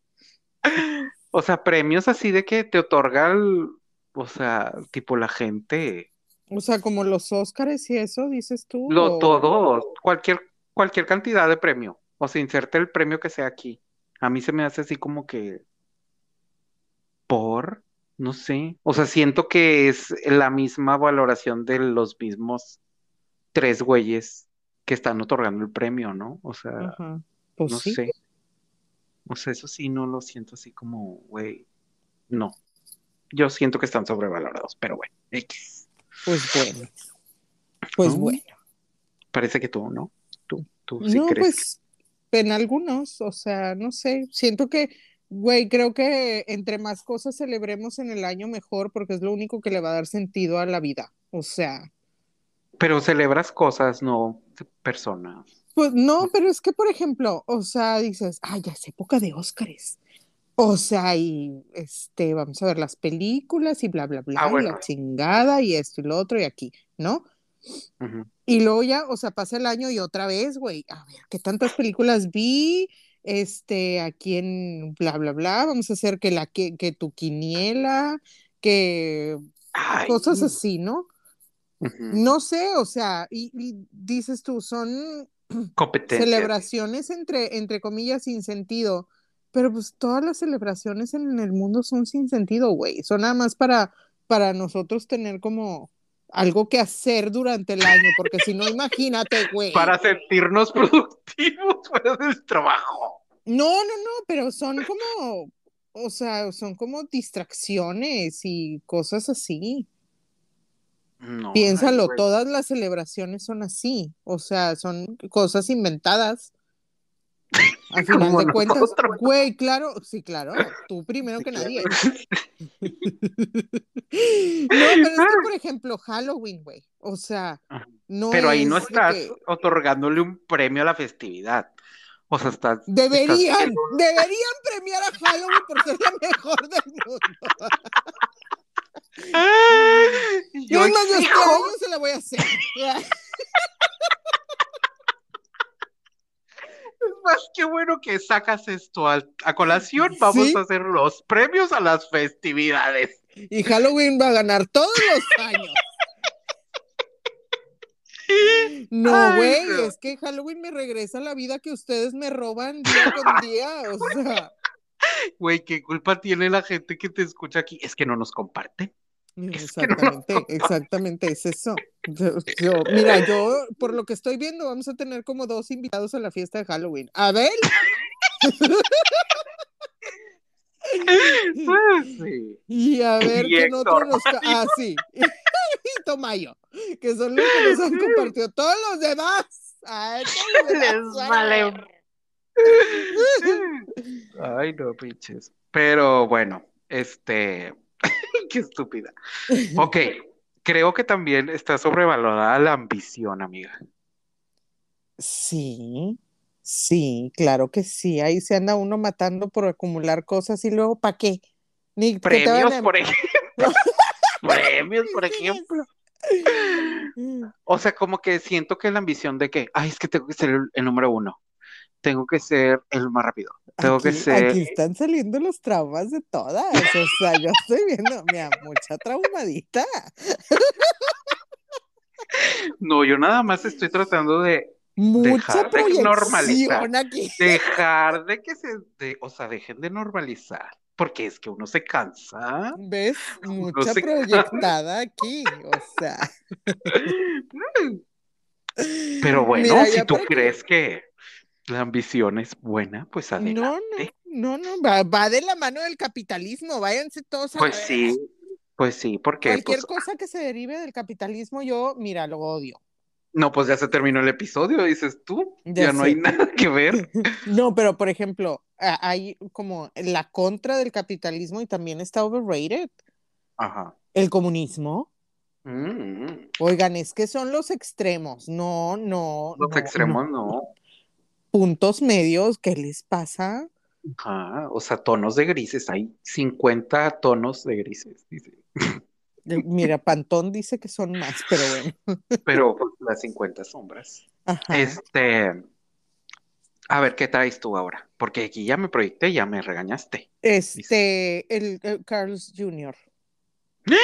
O sea, premios así de que te otorga, el- o sea, tipo la gente, O sea, como los Óscares y eso, dices tú. lo o- todo, cualquier, cualquier cantidad de premio. O sea, inserte el premio que sea aquí. A mí se me hace así como que por, no sé. O sea, siento que es la misma valoración de los mismos tres güeyes que están otorgando el premio, ¿no? O sea. Pues no sí. sé. O sea, eso sí no lo siento así como, güey, no. Yo siento que están sobrevalorados, pero bueno, X. Pues bueno. Pues ¿No? bueno. Parece que tú, ¿no? Tú, tú sí No, crees pues en algunos, o sea, no sé, siento que, güey, creo que entre más cosas celebremos en el año mejor porque es lo único que le va a dar sentido a la vida. O sea, que- Pero celebras cosas, no personas. pues no, pero es que, por ejemplo, o sea, dices, ay, ya es época de Óscares. O sea, y este, vamos a ver las películas y bla, bla, bla, Ah, y bueno. la chingada y esto y lo otro y aquí, ¿no? Y luego ya, o sea, pasa el año y otra vez, güey, a ver, ¿qué tantas películas vi? Este, aquí en bla, bla, bla, vamos a hacer que la que, que tu quiniela, que Ay, cosas así, ¿no? No sé, o sea, y, y dices tú, son celebraciones entre, entre comillas sin sentido, pero pues todas las celebraciones en el mundo son sin sentido, güey, son nada más para, para nosotros tener como algo que hacer durante el año, porque si no, imagínate, güey. Para sentirnos productivos fuera del trabajo. No, no, no, pero son como, o sea, son como distracciones y cosas así. No, Piénsalo, todas las celebraciones son así, o sea, son cosas inventadas. A final Como de cuentas, nosotros. güey, claro, sí, claro, tú primero que nadie. No, pero es que, por ejemplo, Halloween, güey, o sea, no Pero ahí no es estás que- otorgándole un premio a la festividad. O sea, estás. Deberían, deberían premiar a Halloween por ser la mejor del mundo. Yo más, yo este exijo- año se la voy a hacer. Es más que bueno que sacas esto a, colación. Vamos Sí. a hacer los premios a las festividades. Y Halloween va a ganar todos los años. No, güey, no. es que Halloween me regresa a la vida que ustedes me roban día con día. O sea, Güey, ¿qué culpa tiene la gente que te escucha aquí? Es que no nos comparten. Es que no nos exactamente, exactamente, es eso. Yo- yo- mira, yo por lo que estoy viendo, vamos a tener como dos invitados a la fiesta de Halloween. Abel Sí. y a ver Y quién otro nos. Ah, sí. y Tomayo, que son los que nos han compartido. Todos los demás. Ay, todos los demás, Les vale. Ay, no, pinches. Pero bueno, este. Qué estúpida. Ok, creo que también está sobrevalorada la ambición, amiga. Sí, sí, claro que sí. Ahí se anda uno matando por acumular cosas y luego, ¿para qué? Ni Premios, a- por ejemplo. Premios, por ejemplo. O sea, como que siento que la ambición de que, ay, es que tengo que ser el número uno. Tengo que ser el más rápido. Tengo que Aquí, ser. aquí están saliendo los traumas de todas. O sea, yo estoy viendo, mira, mucha traumadita. No, yo nada más estoy tratando de Mucha Dejar de normalizar. aquí. dejar de que se, de- o sea, dejen de normalizar, porque es que uno se cansa. ¿Ves? Mucha proyectada aquí. O sea. Pero bueno, Mira, si tú que- crees que la ambición es buena, pues No, adelante. no, no, no, va, va de la mano del capitalismo, váyanse todos a Pues sí, pues sí, porque Cualquier pues, cosa que se derive del capitalismo, yo, mira, lo odio. no, pues ya se terminó el episodio, dices tú, Ya ya, no hay nada que ver. No, pero por ejemplo, hay como la contra del capitalismo y también está overrated. Ajá. El comunismo. Mm, Oigan, es que son los extremos. No, no, los no, extremos no. no. Puntos medios, ¿qué les pasa? Ajá, o sea, tonos de grises, hay 50 tonos de grises, dice. Eh, Mira, Pantón dice que son más, pero bueno. Pero pues, las 50 sombras. Ajá. Este, a ver, ¿qué traes tú ahora? porque aquí ya me proyecté, ya me regañaste. Este, el, el Carlos Jr.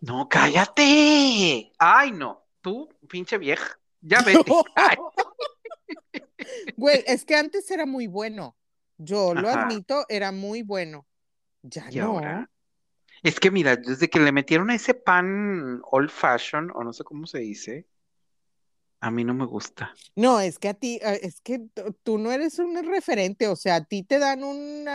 No, cállate. Ay, no. Tú, pinche vieja. Ya vete. Ay. Güey, es que antes era muy bueno. Yo lo Ajá. admito, era muy bueno. Ya ¿Y no. ahora? Es que mira, desde que le metieron ese pan old fashion, o no sé cómo se dice, a mí no me gusta. No, es que a ti, eh, es que tú no eres un referente, o sea, a ti te dan un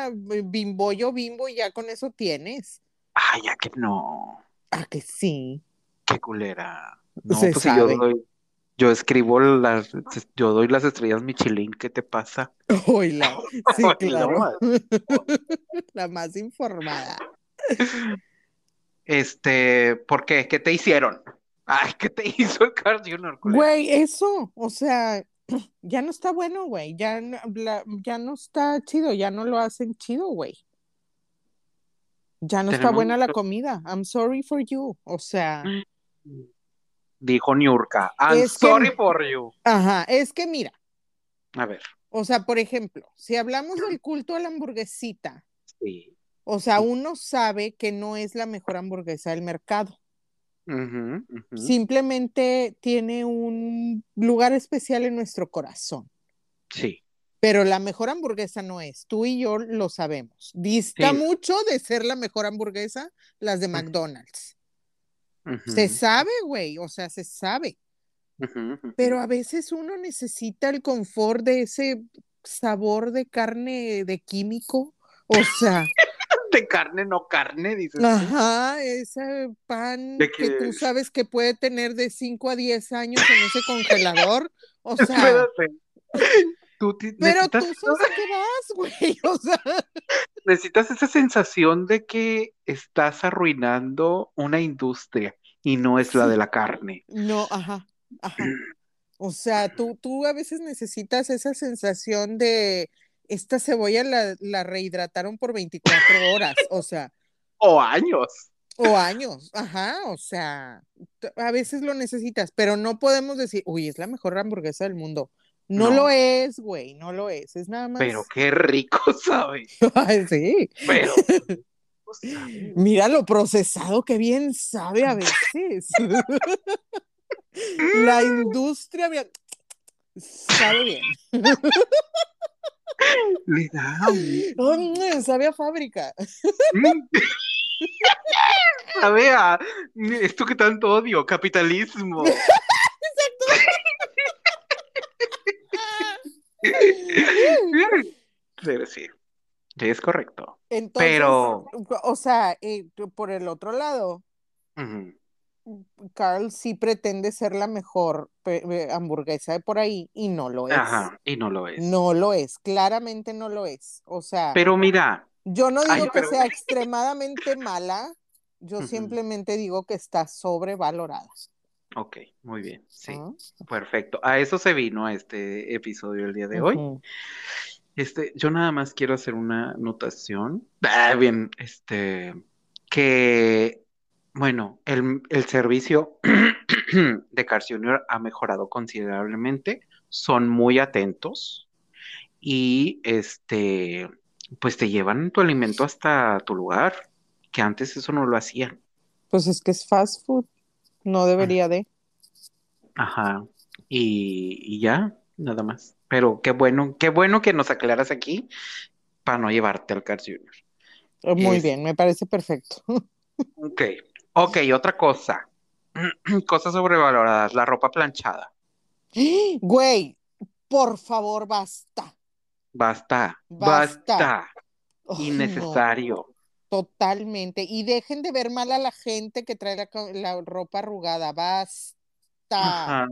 bimbollo bimbo y ya con eso tienes. Ay, ya que no. Ah, que sí. Qué culera. No, Se pues si yo doy, yo escribo las, yo doy las estrellas Michelin, ¿qué te pasa? Oila, sí, claro. La más informada. Este, ¿por qué? ¿Qué te hicieron? Ay, ¿qué te hizo el culera? Güey, eso, o sea, ya no está bueno, güey, ya, no- la- ya no está chido, ya no lo hacen chido, güey. Ya no está buena la comida. I'm sorry for you. O sea, Dijo Niurka, I'm Es que- sorry for you. ajá, es que mira, A ver, o sea, por ejemplo, si hablamos del culto a la hamburguesita, sí. o sea, uno sabe que no es la mejor hamburguesa del mercado. Simplemente tiene un lugar especial en nuestro corazón. Sí. Pero la mejor hamburguesa no es. Tú y yo lo sabemos. Dista Sí. mucho de ser la mejor hamburguesa las de McDonald's. Se sabe, güey, o sea, se sabe. Pero a veces uno necesita el confort de ese sabor de carne de químico. O sea, De carne, no carne, dices ajá, ese pan que tú sabes que puede tener de 5 a 10 años en ese congelador. O sea. Tú pero tú sabes a qué vas, güey. O sea, necesitas esa sensación de que estás arruinando una industria y no es la Sí. de la carne. no, ajá, ajá. O sea, tú, tú a veces necesitas esa sensación de esta cebolla la, la rehidrataron por 24 horas, o sea, O años. o años, ajá, o sea, a veces lo necesitas, pero no podemos decir, uy, es la mejor hamburguesa del mundo. No, No. lo es, güey, no lo es, es nada más. Pero qué rico sabe. Ay, sí, Pero. mira lo procesado que bien sabe a veces. La industria, sabe bien. Le da Mm, sabe a fábrica. Mm. Sabe a esto que tanto odio, capitalismo. Pero sí, sí, es correcto. Entonces, Pero- o sea, eh, por el otro lado. Carl sí pretende ser la mejor eh, hamburguesa de por ahí y no lo es. Ajá, y no lo es. No lo es, claramente no lo es. O sea, Pero mira, yo no digo Ay, que sea extremadamente mala, yo simplemente digo que está sobrevalorada. Ok, muy bien, sí, ¿ah? perfecto. A eso se vino este episodio el día de hoy. Este, yo nada más quiero hacer una anotación. Ah, bien, este, que, bueno, el, el servicio de Cars Junior ha mejorado considerablemente. Son muy atentos y, este, pues te llevan tu alimento hasta tu lugar, que antes eso no lo hacían. Pues es que es fast food, no debería de. Ajá. Y, y ya, nada más. Pero qué bueno, qué bueno que nos aclaras aquí para no llevarte al Cars Junior. Eh, Muy Es- bien, me parece perfecto. Ok, ok, otra cosa. Cosas sobrevaloradas, la ropa planchada. Güey, por favor, basta. Basta, Basta. no. Totalmente. Y dejen de ver mal a la gente que trae la, ropa arrugada. Basta. Ajá.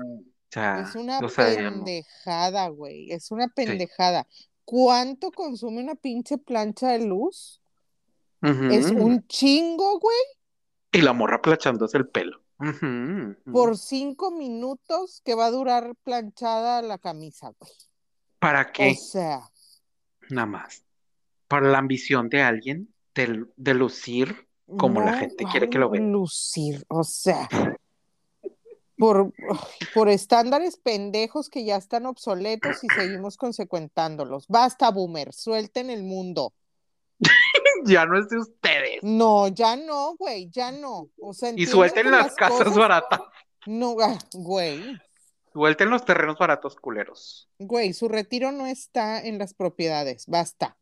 Ya, Es una pendejada, güey. Es una pendejada. ¿Cuánto consume una pinche plancha de luz? Es un chingo, güey, Y la morra planchándose el pelo. Por cinco minutos que va a durar planchada la camisa, güey. ¿Para qué? O sea, Nada más. Para la ambición de alguien de, de lucir como la gente quiere que lo vea. lucir, o sea. por, por estándares pendejos que ya están obsoletos y seguimos consecuentándolos. Basta, boomer, suelten el mundo. ya no es de ustedes. No, ya no, güey, ya no. O sea, Y suelten las casas cosas- baratas. No, ah, güey, Suelten los terrenos baratos culeros. güey, su retiro no está en las propiedades, basta.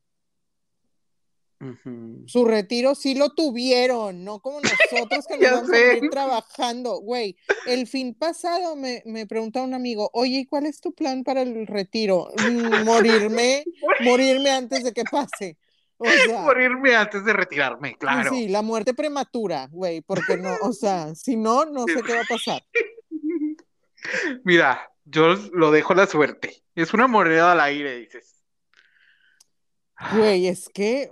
Su retiro sí lo tuvieron, no como nosotros que nos vamos a seguir trabajando. Güey, el fin pasado me, me pregunta un amigo, oye, ¿y cuál es tu plan para el retiro? "Mm, morirme, morirme antes de que pase. O sea, Morirme antes de retirarme, claro. sí, la muerte prematura, güey, porque no, o sea, si no, no sé qué va a pasar. Mira, yo lo dejo a la suerte. Es una moneda al aire, dices. Güey, es que,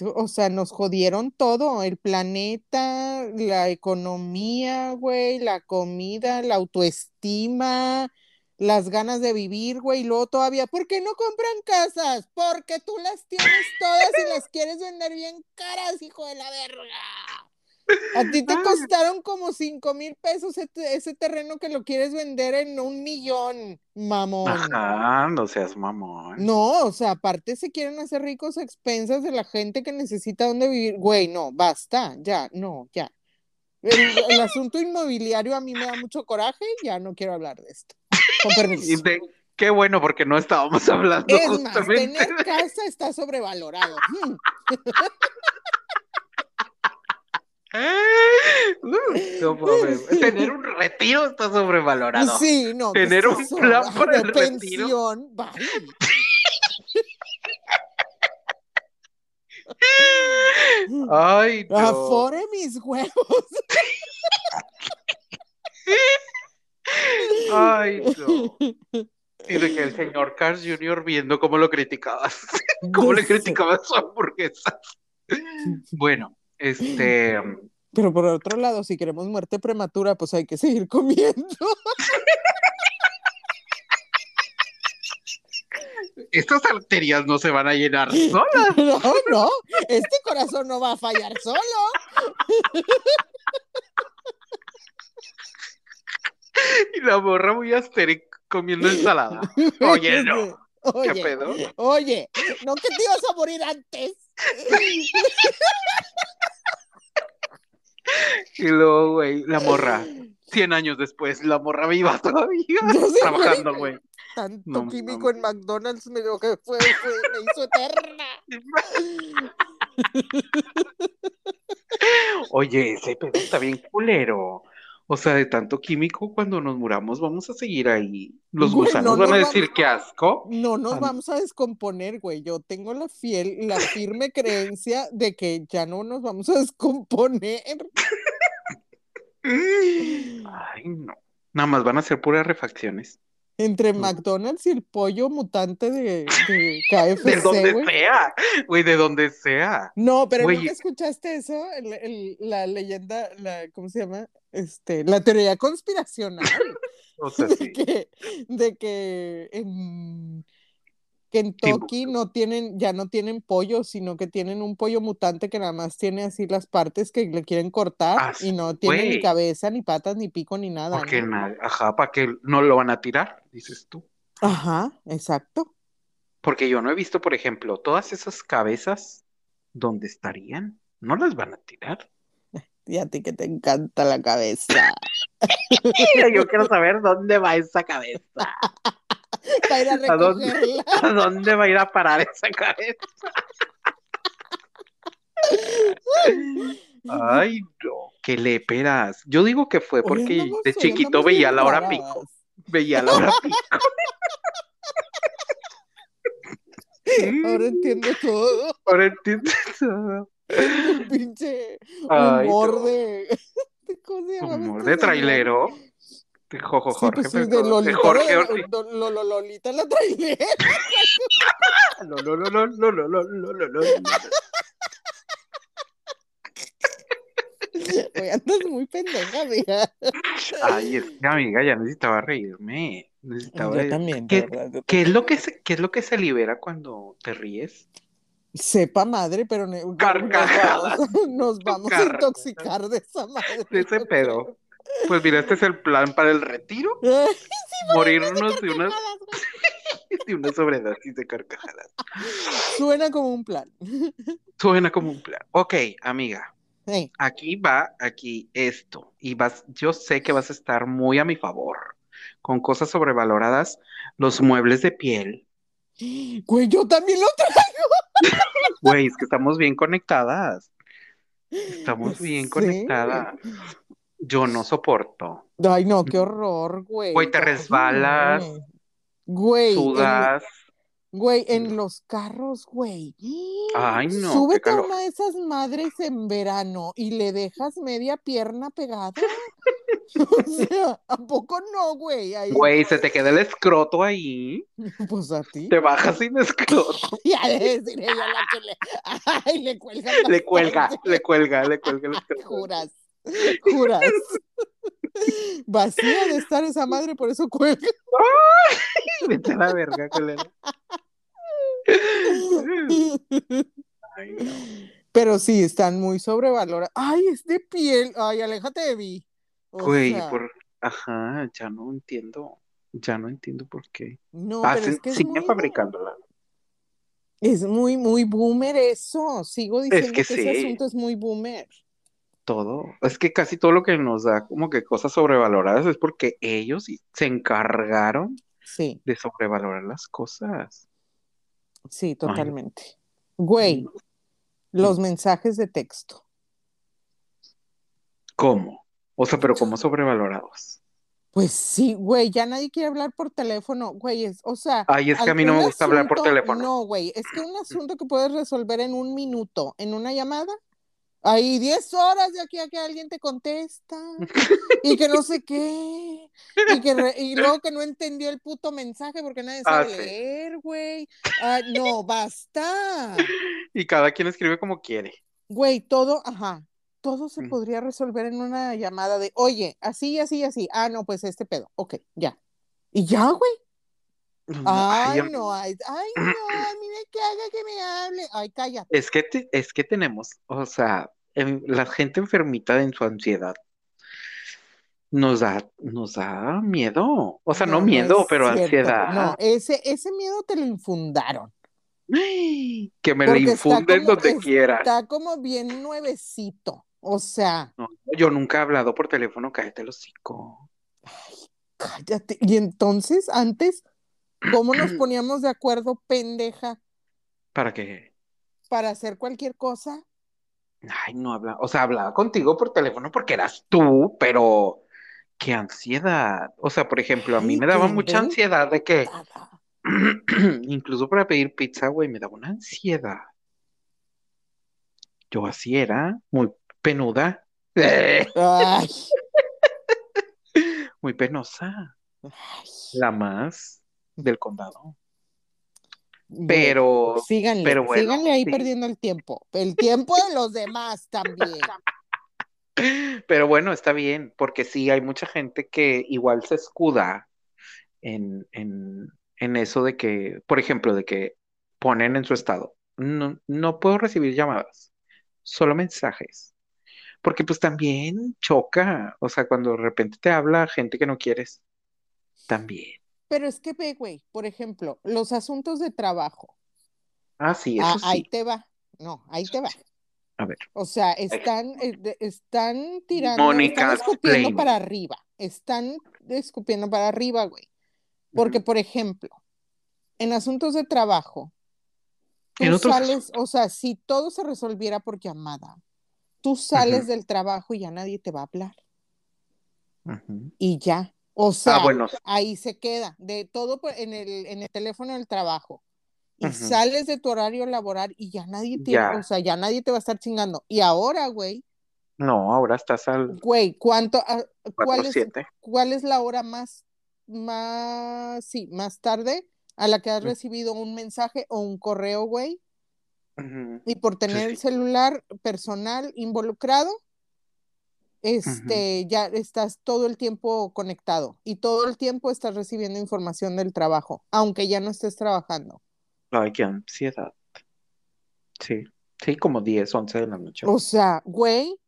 o sea, nos jodieron todo, el planeta, la economía, güey, la comida, la autoestima, las ganas de vivir, güey, y luego todavía, ¿por qué no compran casas? Porque tú las tienes todas y las quieres vender bien caras, hijo de la verga. A ti te Ay. costaron como cinco mil pesos ese, terreno que lo quieres vender en un millón, mamón. Ajá, no seas mamón. No, o sea, aparte se quieren hacer ricos a expensas de la gente que necesita dónde vivir. Güey, no, basta, ya, no, ya. El, el asunto inmobiliario a mí me da mucho coraje, ya no quiero hablar de esto. Con permiso. de- qué bueno, porque no estábamos hablando Es más, justamente. tener casa está sobrevalorado. No Tener un retiro está sobrevalorado. Sí, no. ¿qué Tener un eso? plan para el retiro. pensión, bye. Ay, no. Afore mis huevos. Ay, no. Y de que el señor Cars Jr. viendo cómo lo criticabas, cómo le criticabas su hamburguesa. Bueno, este, Pero por otro lado, si queremos muerte prematura, pues hay que seguir comiendo. estas arterias no se van a llenar solas. No, no, este corazón no va a fallar solo. Y la morra muy astérica comiendo ensalada. Oye, no. ¿Qué Oye, pedo? oye, no que te ibas a morir antes. Y luego, güey, la morra, 100 años después, la morra viva todavía, trabajando, güey. Tanto No, químico no. en McDonald's me, lo que fue, fue- me hizo eterna. Oye, ese pedo está bien culero. O sea, de tanto químico, cuando nos muramos, vamos a seguir ahí. Los Güey, gusanos no van a decir que asco. No nos Ah, vamos a descomponer, güey. Yo tengo la fiel, la firme creencia de que ya no nos vamos a descomponer. Ay, no. Nada más van a ser puras refacciones. Entre. McDonald's y el pollo mutante de, de KFC, De donde sea, güey, de donde sea. No, pero Güey. ¿nunca escuchaste eso? El- el- la leyenda, la, ¿cómo se llama? Este, la teoría conspiracional O sea, de sí. que, de que en Kentucky no tienen, ya no tienen pollo, sino que tienen un pollo mutante que nada más tiene así las partes que le quieren cortar Ah, y no tiene ni cabeza, ni patas, ni pico, ni nada. Porque, ¿no? na- ajá, para que no lo van a tirar, dices tú. Ajá, exacto. Porque yo no he visto, por ejemplo, todas esas cabezas, ¿dónde estarían? No las van a tirar. Y a ti que te encanta la cabeza. Yo quiero saber dónde va esa cabeza. Para ir a ¿A dónde? recogerla. ¿A dónde va a ir a parar esa cabeza? Ay, no, qué léperas. Yo digo que fue porque de chiquito veía la hora pico. Veía la hora pico. Ahora entiendo todo. Ahora entiendes todo. Pinche Ay, humor no. de. ¿Cómo se llamaba Humor este de trailero. Jojo Jorge. Sí, pues, de, Lolita, de Jorge Ortiz. Lo, lo, Lolita la traidera. lo, lo, lo, lo, lo, lo, lo, andas muy pendeja, amiga. Ay, es que, amiga, ya necesitaba reírme. Necesitaba... Yo también, ¿Qué, verdad, ¿qué es lo que se, ¿Qué es lo que se libera cuando te ríes? Sepa madre, pero ne... Carcajadas. nos vamos, a intoxicar de esa madre. De ese pedo. Pues mira, este es el plan para el retiro. Sí, Morirnos de una, carcajadas, güey. de una sobredosis de carcajadas. Suena como un plan. Suena como un plan. Ok, amiga. Ey, Aquí va, aquí esto. Y vas, yo sé que vas a estar muy a mi favor. Con cosas sobrevaloradas, los muebles de piel. Güey, yo también lo traigo. Güey, es que estamos bien conectadas. Estamos bien Sí. conectadas. Yo no soporto. Ay, no, qué horror, güey. Güey, te resbalas. Güey, en, Sudas. güey, en los carros, güey. Ay, no, Súbete a una de esas madres en verano y le dejas media pierna pegada. O sea, ¿a poco no, güey? Ahí, Güey, se te queda el escroto ahí. pues a ti. Te bajas sin escroto. Ya de decir ella la que le. Ay, le cuelga. Le cuelga, le cuelga, le cuelga el escroto. Juras. Juras. Vacía de estar esa madre, por eso cuelga. Vete a la verga, culera. Ay, no. Pero sí, están muy sobrevalorados. Ay, es de piel. Ay, aléjate de mí. O Güey, sea, por... Ajá, ya no entiendo. Ya no entiendo por qué. no, pero Hacen, es que es siguen muy, fabricándola. es muy, muy boomer eso. Sigo diciendo que que, ese asunto es muy boomer. Todo. Es que casi todo lo que nos da como que cosas sobrevaloradas es porque ellos se encargaron Sí, de sobrevalorar las cosas. sí, totalmente. Güey, los mensajes de texto. ¿Cómo? O sea, pero ¿cómo sobrevalorados? Pues sí, güey, ya nadie quiere hablar por teléfono, güey, es, o sea, Ay, es que a mí no me gusta hablar por teléfono. No, güey, es que un asunto que puedes resolver en un minuto, en una llamada, ahí 10 horas de aquí a que alguien te contesta, y que no sé qué, y, que re- y luego que no entendió el puto mensaje porque nadie Ah, sabe sí. leer, güey. Ah, no, basta. Y cada quien escribe como quiere. Güey, todo, ajá, todo se Mm. podría resolver en una llamada de, oye, así, así, así. Ah, no, pues este pedo. Ok, ya. Y ya, güey. Ay, Ay, no, ay, ay, no, a mí me caga que me hable. Ay, cállate. Es que, te- es que tenemos, o sea, en- la gente enfermita en su ansiedad nos da, nos da miedo. O sea, no, miedo, pero cierto. ansiedad. No, ese, ese miedo te lo infundaron. Ay, Que me lo Porque infunden como- donde quiera. Está como bien nuevecito. O sea, No, yo nunca he hablado por teléfono, cállate el hocico. cállate. Y entonces, antes, ¿cómo nos poníamos de acuerdo, pendeja, ¿Para qué? para hacer cualquier cosa? Ay, no habla, o sea, hablaba contigo por teléfono porque eras tú, pero qué ansiedad. O sea, por ejemplo, a mí me daba mucha ansiedad de que, incluso para pedir pizza, güey, me daba una ansiedad. Yo así era, muy penuda, Ay, muy penosa, ay. la más del condado. Pero, síganle, pero bueno, síganle ahí sí. perdiendo el tiempo. El tiempo de los demás también. pero bueno, está bien, porque sí, hay mucha gente que igual se escuda en, en, en eso de que, por ejemplo, de que ponen en su estado, no, no puedo recibir llamadas, solo mensajes. Porque pues también choca, o sea, cuando de repente te habla gente que no quieres, también. Pero es que ve, güey, por ejemplo, los asuntos de trabajo. Ah, sí, Ah, eso ahí sí. te va. No, ahí te va. A ver, O sea, están, eh, están tirando, Mónica, están escupiendo para arriba. Están escupiendo para arriba, güey. Porque, por ejemplo, en asuntos de trabajo, tú En otros sales, o sea, si todo se resolviera por llamada, tú sales del trabajo y ya nadie te va a hablar. Y ya. O sea, Ah, bueno, ahí se queda, de todo en el, en el teléfono del trabajo. Y sales de tu horario laboral y ya nadie te, Ya. o sea, ya nadie te va a estar chingando. Y ahora, güey, no, ahora estás al güey, ¿cuánto, ah, cuál es, 4-7. cuál es la hora más, más, sí, más tarde a la que has recibido un mensaje o un correo, güey? Y por tener el celular personal involucrado, este, ya estás todo el tiempo conectado y todo el tiempo estás recibiendo información del trabajo, aunque ya no estés trabajando. Ay, qué ansiedad. Sí, sí, como 10, 11 de la noche. O sea, güey,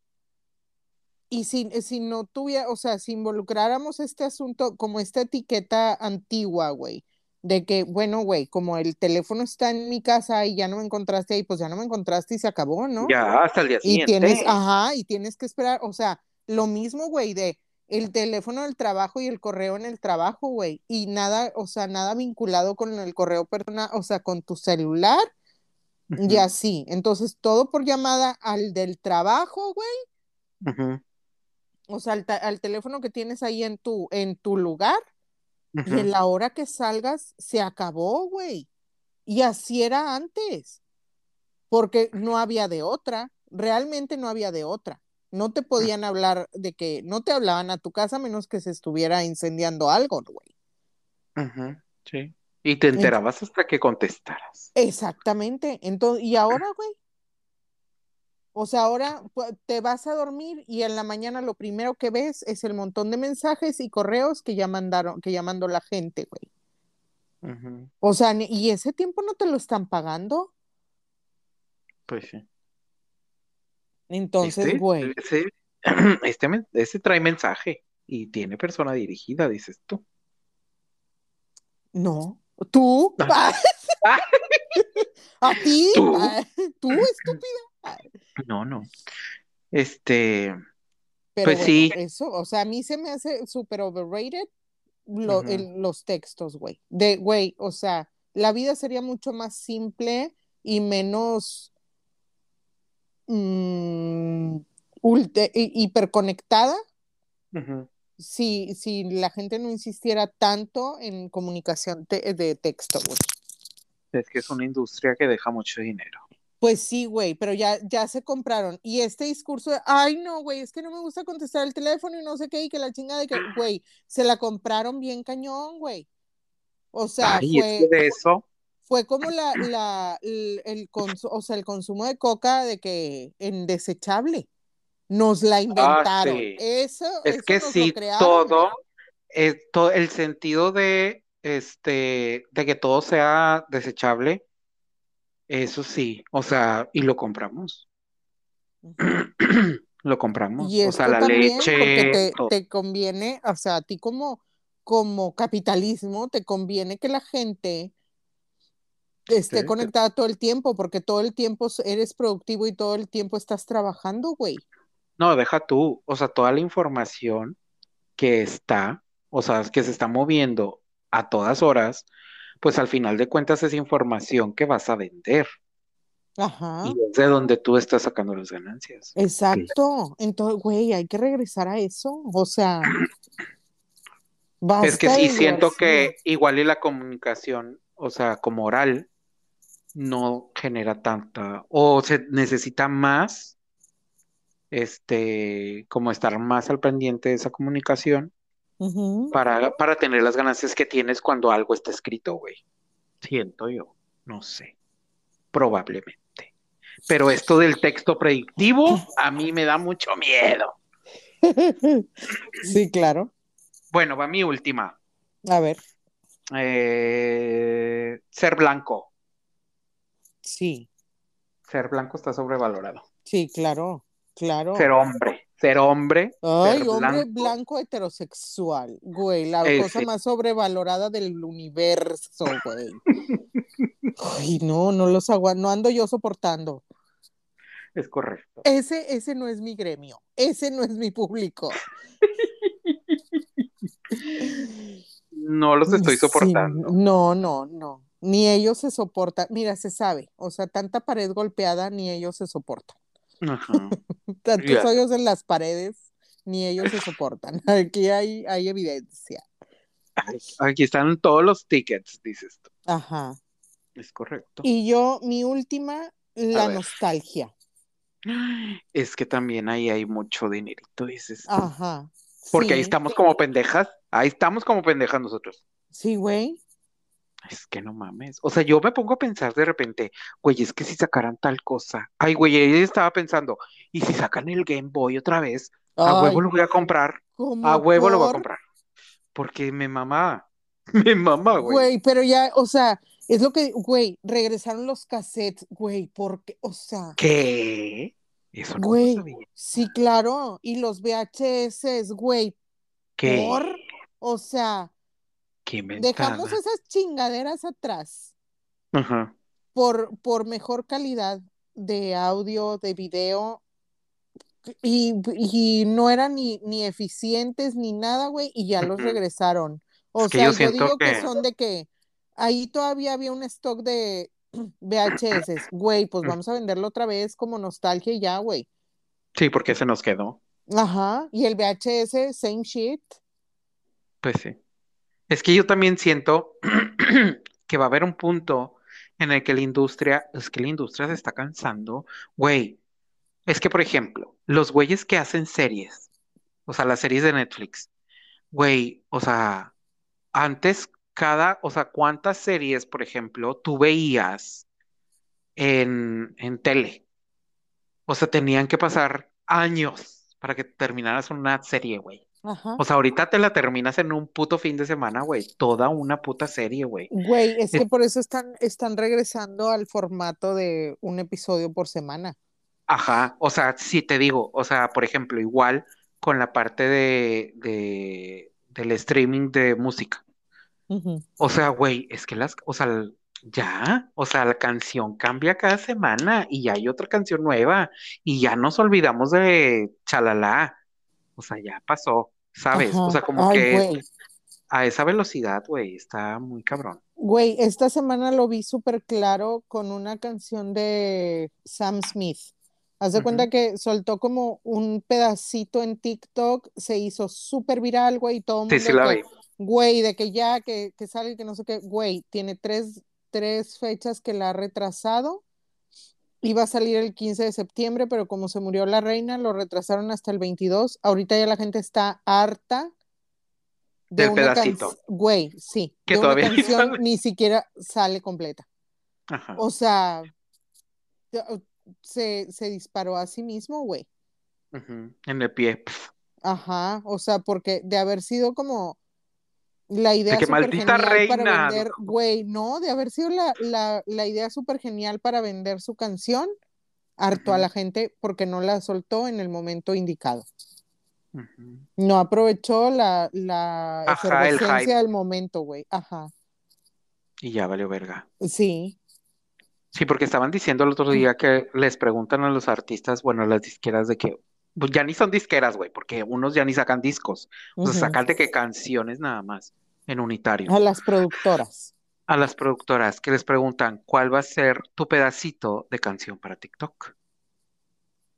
y si, si no tuviera, o sea, si involucráramos este asunto como esta etiqueta antigua, güey, de que, bueno, güey, como el teléfono está en mi casa y ya no me encontraste ahí, pues ya no me encontraste y se acabó, ¿no? Ya, hasta el día Y siguiente. tienes, ajá, y tienes que esperar, o sea, lo mismo, güey, de el teléfono del trabajo y el correo en el trabajo, güey, y nada, o sea, nada vinculado con el correo personal, o sea, con tu celular y así. Entonces, todo por llamada al del trabajo, güey, o sea, al, al teléfono que tienes ahí en tu, en tu lugar, y en la hora que salgas, se acabó, güey. Y así era antes, porque no había de otra, realmente no había de otra. No te podían hablar de que, no te hablaban a tu casa menos que se estuviera incendiando algo, güey. Sí. Y te Ent- enterabas hasta que contestaras. Exactamente. Entonces, ¿y ahora, güey? O sea, ahora te vas a dormir y en la mañana lo primero que ves es el montón de mensajes y correos que ya mandaron, que ya mandó la gente, güey. O sea, ¿y ese tiempo no te lo están pagando? Pues sí. Entonces, Este, güey, ese, este, trae mensaje y tiene persona dirigida, dices tú. no. ¿Tú? Ah, ¿A ti? ¿Tú? Ah, ¿Tú, estúpida? No, no. Este, Pero pues bueno, sí. eso, o sea, a mí se me hace súper overrated lo- el- los textos, güey. De, güey, o sea, la vida sería mucho más simple y menos mm, ulte- hiperconectada si, si la gente no insistiera tanto en comunicación te- de texto, güey. Es que es una industria que deja mucho dinero. Pues sí, güey, pero ya, ya se compraron. Y este discurso de, ay, no, güey, es que no me gusta contestar el teléfono y no sé qué, y que la chinga de que, güey, se la compraron bien cañón, güey. O sea, Ay, es que fue, de eso, fue como la, la, el, el o sea, el consumo de coca de que en desechable. Nos la ah, inventaron. sí. Eso, Es eso que nos lo sí, crearon, todo, es to- el sentido de, este, de que todo sea desechable, eso sí, o sea, y lo compramos. Lo compramos. Y O sea, la leche, te, te conviene, o sea, a ti como, como capitalismo, te conviene que la gente esté Sí, conectada todo el tiempo, porque todo el tiempo eres productivo y todo el tiempo estás trabajando, güey. No, deja tú, o sea, toda la información que está, o sea, que se está moviendo a todas horas, pues al final de cuentas es información que vas a vender Ajá, y es de donde tú estás sacando las ganancias. exacto. Entonces, güey, hay que regresar a eso. O sea, Es que sí siento que igual y la comunicación, o sea, como oral, no genera tanta, o se necesita más, este, como estar más al pendiente de esa comunicación Para, para tener las ganancias que tienes cuando algo está escrito, güey. Siento yo, no sé, probablemente. Pero esto del texto predictivo a mí me da mucho miedo. Sí, claro. Bueno, va mi última. A ver, Eh, ser blanco. sí, Ser blanco está sobrevalorado. sí, claro, claro. Ser hombre. Ser hombre. Ay, ser hombre blanco. heterosexual, güey, la Eh, cosa más sobrevalorada del universo, güey. Ay, no, no los aguanto, no ando yo soportando. Es correcto. Ese, ese no es mi gremio, ese no es mi público. No los estoy Sí, soportando. no, no, no. Ni ellos se soportan. Mira, se sabe. O sea, tanta pared golpeada, ni ellos se soportan. Ajá. Tantos hoyos en las paredes, ni ellos se soportan. Aquí hay, hay evidencia. Aquí están todos los tickets, dices tú. Ajá. Es correcto. Y yo, mi última, la nostalgia. Es que también ahí hay mucho dinerito, dices tú. Ajá. Porque ahí estamos como pendejas. Ahí estamos como pendejas nosotros. sí, güey. Es que no mames. O sea, yo me pongo a pensar de repente, güey, es que si sacaran tal cosa. Ay, güey, ella estaba pensando, ¿y si sacan el Game Boy otra vez? A Ay, huevo lo voy a comprar. A huevo lo voy a comprar. Porque me mamá. Me mamá, güey. Güey, pero ya, o sea, es lo que, güey, regresaron los cassettes, güey, porque, o sea, ¿Qué? Eso no Güey, lo sabía. sí, claro. Y los VHS, güey, ¿Qué? por, o sea, Qué dejamos esas chingaderas atrás Ajá. por, por mejor calidad de audio, de video, y, y no eran ni, ni eficientes ni nada, güey, y ya los regresaron. O Es sea, yo digo que... que- son de que ahí todavía había un stock de VHS, güey, pues vamos a venderlo otra vez como nostalgia y ya, güey. Sí, porque se nos quedó. Ajá, y el VHS, same shit. Pues sí. Es que yo también siento que va a haber un punto en el que la industria, es que la industria se está cansando. Güey, es que por ejemplo, los güeyes que hacen series, o sea, las series de Netflix, güey, o sea, antes cada, o sea, ¿cuántas series, por ejemplo, tú veías en, en tele? O sea, tenían que pasar años para que terminaras una serie, güey. Ajá. O sea, ahorita te la terminas en un puto fin de semana, güey. Toda una puta serie, güey. Güey, es que por eso están, están regresando al formato de un episodio por semana. Ajá. O sea, si te digo, o sea, por ejemplo, igual con la parte de, de del streaming de música. O sea, güey, es que las, o sea, ya, o sea, la canción cambia cada semana y ya hay otra canción nueva y ya nos olvidamos de Chalala. O sea, ya pasó, ¿sabes? O sea, como Ay, que güey. a esa velocidad, güey, está muy cabrón. Güey, esta semana lo vi súper claro con una canción de Sam Smith. Haz de cuenta que soltó como un pedacito en TikTok, se hizo súper viral, güey, y todo el Sí, mundo sí la que, vi. güey, de que ya, que, que sale, que no sé qué, güey, tiene tres, tres fechas que la ha retrasado. Iba a salir el 15 de septiembre, pero como se murió la reina, lo retrasaron hasta el 22. Ahorita ya la gente está harta de Del una pedacito. güey, sí, Que de una todavía ni canción ni siquiera sale completa. Ajá. O sea, se, se disparó a sí mismo, güey. En el pie. Ajá, o sea, porque de haber sido como la De idea que súper maldita genial para reina. vender, güey, no, de haber sido la, la, la idea súper genial para vender su canción, harto a la gente porque no la soltó en el momento indicado. No aprovechó la, la Ajá, efervescencia del momento, güey. Ajá, Y ya valió verga. sí. Sí, porque estaban diciendo el otro día que les preguntan a los artistas, bueno, a las disqueras de que, pues ya ni son disqueras, güey, porque unos ya ni sacan discos, o sea, sacan de que canciones nada más en unitario. A las productoras. A las productoras que les preguntan cuál va a ser tu pedacito de canción para TikTok,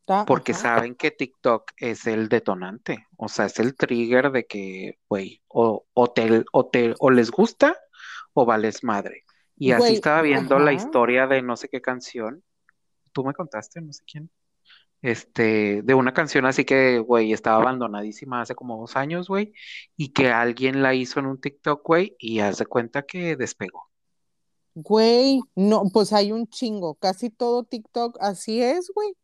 ¿tá? porque Ajá. saben que TikTok es el detonante, o sea, es el trigger de que, güey, o, o te, o te, o les gusta o vales madre. Y así estaba viendo la historia de no sé qué canción, tú me contaste, no sé quién, este, de una canción así que, güey, estaba abandonadísima hace como dos años, güey, y que alguien la hizo en un TikTok, güey, y haz de cuenta que despegó. Güey, no, pues hay un chingo, casi todo TikTok así es, güey.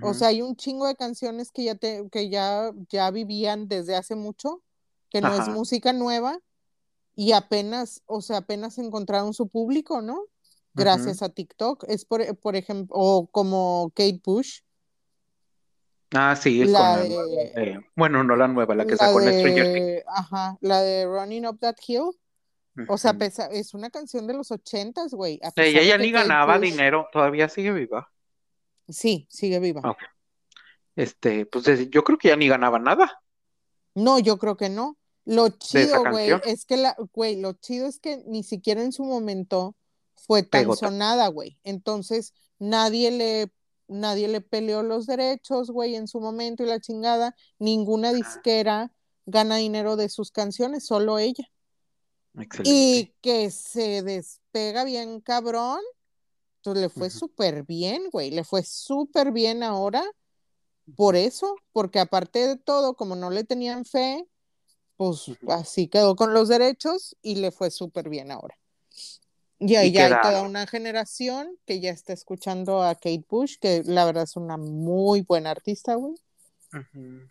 O sea, hay un chingo de canciones que ya te, que ya, ya vivían desde hace mucho, que no es música nueva, y apenas, o sea, apenas encontraron su público, ¿no? Gracias a TikTok. Es por, por ejemplo, o como Kate Bush, Ah, sí, con la la nueva de, de- bueno, no la nueva, la que la sacó en Stranger Things. de, ajá, la de Running Up That Hill. O sea, pesa- es una canción de los ochentas, güey. A Ella de ni ganaba Bush, dinero, todavía sigue viva. sí, sigue viva. Ok. Este, pues yo creo que ya ni ganaba nada No, yo creo que no. Lo de chido, güey, es que la, güey, lo chido es que ni siquiera en su momento fue tan Pegó. ta- sonada, güey. Entonces, nadie le, nadie le peleó los derechos, güey, en su momento y la chingada. Ninguna disquera gana dinero de sus canciones, solo ella. excelente. Y que se despega bien cabrón, pues le fue súper bien, güey. Le fue súper bien ahora por eso, porque aparte de todo, como no le tenían fe, pues así quedó con los derechos y le fue súper bien ahora. Y ya hay toda una generación que ya está escuchando a Kate Bush, que la verdad es una muy buena artista, güey,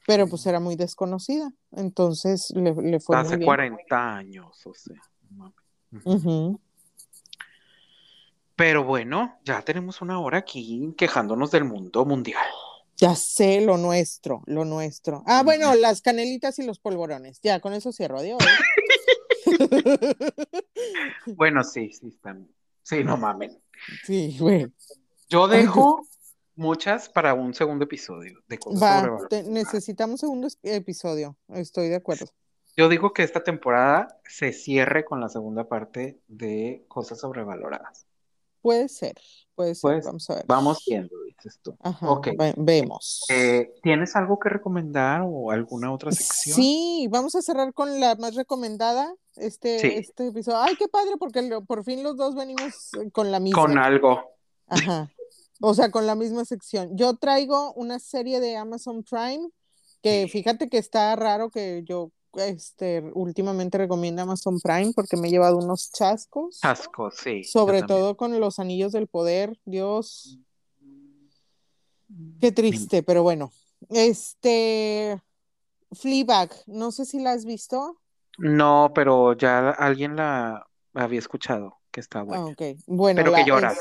pero pues era muy desconocida. Entonces le, le fue muy Hace bien. 40 años, o sea. Ujú. Pero bueno, ya tenemos una hora aquí quejándonos del mundo mundial. Ya sé lo nuestro, lo nuestro. Ah, bueno, las canelitas y los polvorones. Ya, con eso cierro. Adiós. bueno, sí, sí, están. Sí, no mamen. Sí, güey. Yo dejo muchas para un segundo episodio de cosas Va, necesitamos segundo episodio. Estoy de acuerdo. Yo digo que esta temporada se cierre con la segunda parte de cosas sobrevaloradas. Puede ser, Pues, vamos a ver. Vamos viendo, dices tú. Ajá, vemos. Eh, ¿Tienes algo que recomendar o alguna otra sección? Sí, vamos a cerrar con la más recomendada. Este, este episodio. Ay, qué padre, porque por fin los dos venimos con la misma. Con algo. Ajá. O sea, con la misma sección. Yo traigo una serie de Amazon Prime que fíjate que está raro que yo este, últimamente recomienda Amazon Prime porque me he llevado unos chascos. Chascos, sí. Sobre todo con los anillos del poder, Dios. Qué triste, pero bueno. Este, Fleabag, no sé si la has visto. No, pero ya alguien la había escuchado, que está buena. Ah, bueno, pero que lloras.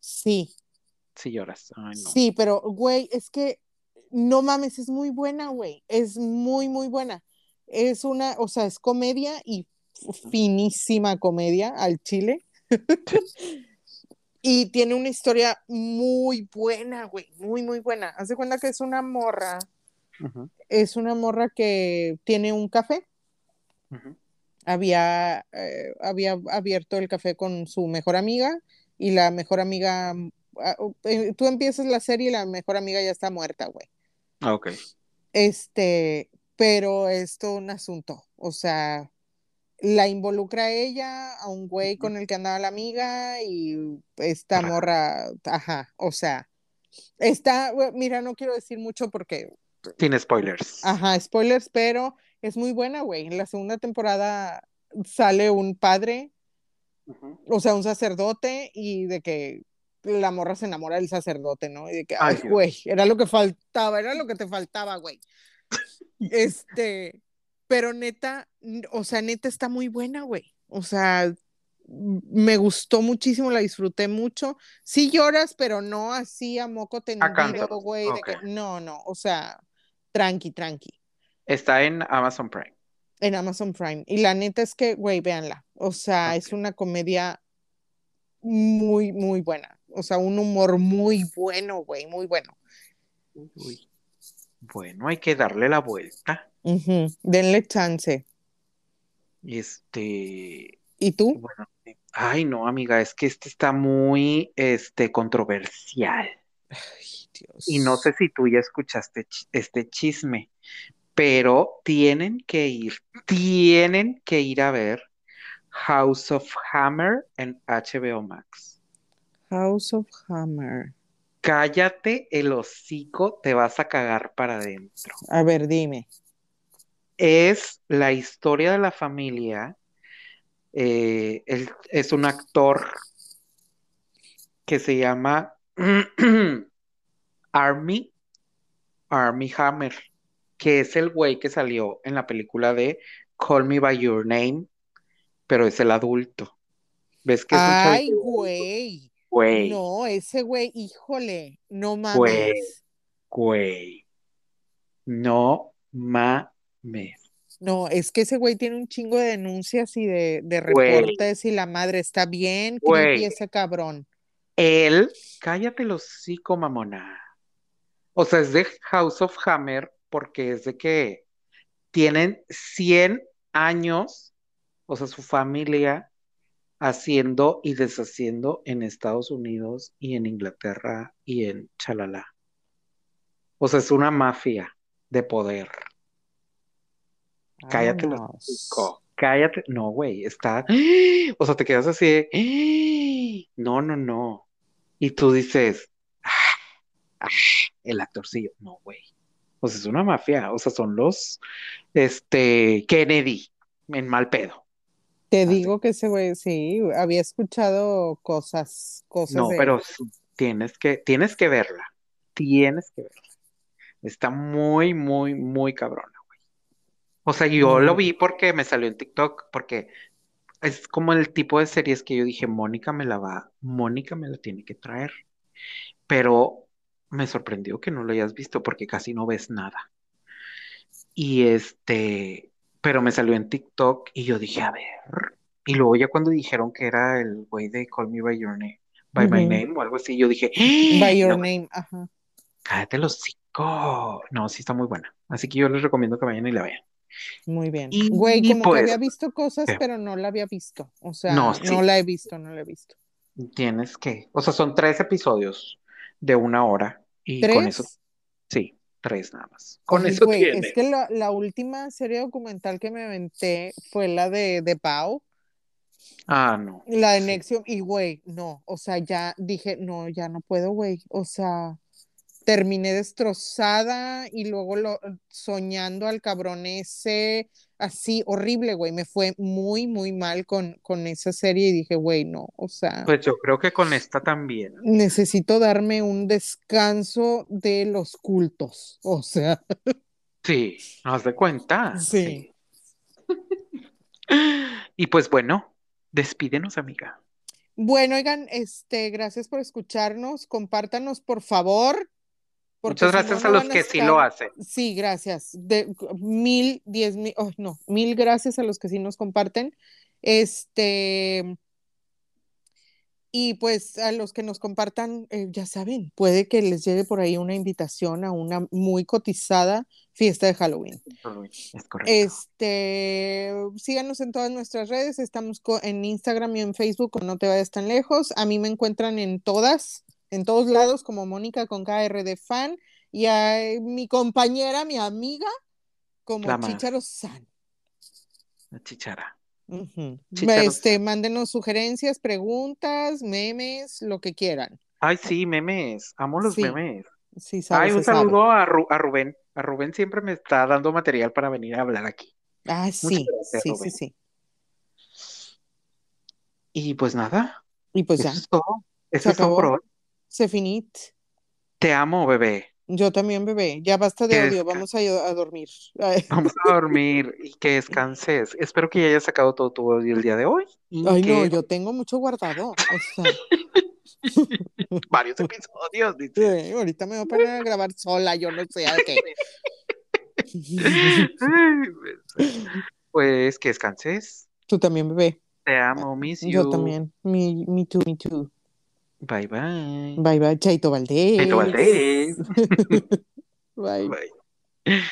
Sí. Sí lloras. Sí, pero güey, es que no mames, es muy buena, güey. Es muy, muy buena es una, o sea, es comedia y finísima comedia al chile. y tiene una historia muy buena, güey, muy, muy buena. Haz de cuenta que es una morra. Es una morra que tiene un café. había, eh, había abierto el café con su mejor amiga y la mejor amiga, ah, eh, tú empiezas la serie y la mejor amiga ya está muerta, güey. Ah, ok. Este, pero es todo un asunto, o sea, la involucra a ella, a un güey con el que andaba la amiga y esta morra, ajá, o sea, está, mira, no quiero decir mucho porque... Tiene spoilers. Ajá, spoilers, pero es muy buena, güey. En la segunda temporada sale un padre, o sea, un sacerdote y de que la morra se enamora del sacerdote, ¿no? Y de que, ay, güey, era lo que faltaba, era lo que te faltaba, güey. Este, pero neta, o sea, neta está muy buena, güey. O sea, me gustó muchísimo, la disfruté mucho. Sí lloras, pero no así a moco tendido, güey. no, no, o sea, tranqui, tranqui. Está en Amazon Prime. En Amazon Prime. Y la neta es que, güey, véanla. O sea, es una comedia muy, muy buena. O sea, un humor muy bueno, güey, muy bueno. Uy. Bueno, hay que darle la vuelta. Denle chance. Este. ¿Y tú? ay, no, amiga, es que este está muy este, controversial. Ay, Dios. Y no sé si tú ya escuchaste este chisme, pero tienen que ir, tienen que ir a ver House of Hammer en HBO Max. House of Hammer cállate el hocico, te vas a cagar para adentro. A ver, dime. Es la historia de la familia. Eh, él es un actor que se llama Army, Army Hammer, que es el güey que salió en la película de Call Me By Your Name, pero es el adulto. ¿Ves que es Ay, güey. No, ese güey, híjole, no mames. Güey, No mames. No, es que ese güey tiene un chingo de denuncias y de, reportes y la madre está bien creepy ese cabrón. Él, cállate los hocico, mamona. O sea, es de House of Hammer porque es de que tienen 100 años, o sea, su familia haciendo y deshaciendo en Estados Unidos y en Inglaterra y en Chalala. O sea, es una mafia de poder. Cállate, cállate. No, güey, está. O sea, te quedas así No, no, no. Y tú dices, ah, ah, el actorcillo. No, güey. O sea, es una mafia. O sea, son los este Kennedy en mal pedo. Te digo que ese güey, sí, había escuchado cosas, cosas. No, pero tienes que, tienes que verla. Tienes que verla. Está muy, muy, muy cabrona, güey. O sea, yo lo vi porque me salió en TikTok, porque es como el tipo de series que yo dije, Mónica me la va, Mónica me la tiene que traer. Pero me sorprendió que no lo hayas visto porque casi no ves nada. Y este, pero me salió en TikTok y yo dije, a ver. Y luego ya cuando dijeron que era el güey de Call Me By Your Name, By My. Name o algo así, yo dije, By Your no, Name, ajá. cállate los hocico. No, sí está muy buena. Así que yo les recomiendo que vayan y la vean. Muy bien. Y, Güey, como que pues, había visto cosas, pero no la había visto. O sea, No, no, la he visto, no la he visto. tienes que, o sea, son tres episodios de una hora y con eso, sí, tres nada más. Con eso tienes. es que la, la última serie documental que me aventé fue la de, de Pau, Ah, no. la de Sí. Nexium, y güey, no, o sea, ya dije, no, ya no puedo, güey, o sea, terminé destrozada y luego lo, soñando al cabrón ese, así, horrible, güey, me fue muy, muy mal con, con esa serie y dije, güey, no, o sea, Pues yo creo que con esta también. necesito darme un descanso de los cultos, o sea, Sí, ¿nos de cuenta? Sí. Y pues bueno, despídenos, amiga. Bueno, oigan, este, gracias por escucharnos. Compártanos, por favor. Porque Muchas si no, gracias no a los que sí lo hacen. Sí, gracias. De mil, diez mil, oh, no, mil gracias a los que sí nos comparten. Este, y pues a los que nos compartan, eh, ya saben, puede que les llegue por ahí una invitación a una muy cotizada fiesta de Halloween. Es correcto. Este, síganos en todas nuestras redes, estamos en Instagram y en Facebook, no te vayas tan lejos. A mí me encuentran en todas, en todos lados, como Mónica con KRD Fan, y a eh, mi compañera, mi amiga, como. Chicharo San. La chichara. Este, mándenos sugerencias, preguntas, memes, lo que quieran. Ay, sí, memes. Amo los Sí, memes. Sí, sabe, Ay, un sabe. saludo a, Ru- a Rubén. A Rubén siempre me está dando material para venir a hablar aquí. Ah, sí, gracias, sí, sí, Rubén. sí. Y pues nada, Y pues eso ya, es todo. Eso es todo por hoy. Se finit. Te amo, bebé. Yo también, bebé. Ya basta de desca- vamos a, a dormir. Vamos a dormir y que descanses. Espero que ya hayas sacado todo tu audio el día de hoy ay, no, yo tengo mucho guardado. O sea, varios episodios, dice. sí, ahorita me voy a poner a grabar sola, yo no sé a qué. Pues, que descanses. Tú también, bebé. Te amo, you. Yo también. Me, me too, me too. Bye bye. Bye, bye. Chaito Valdés. Chaito Valdés. Bye. Bye.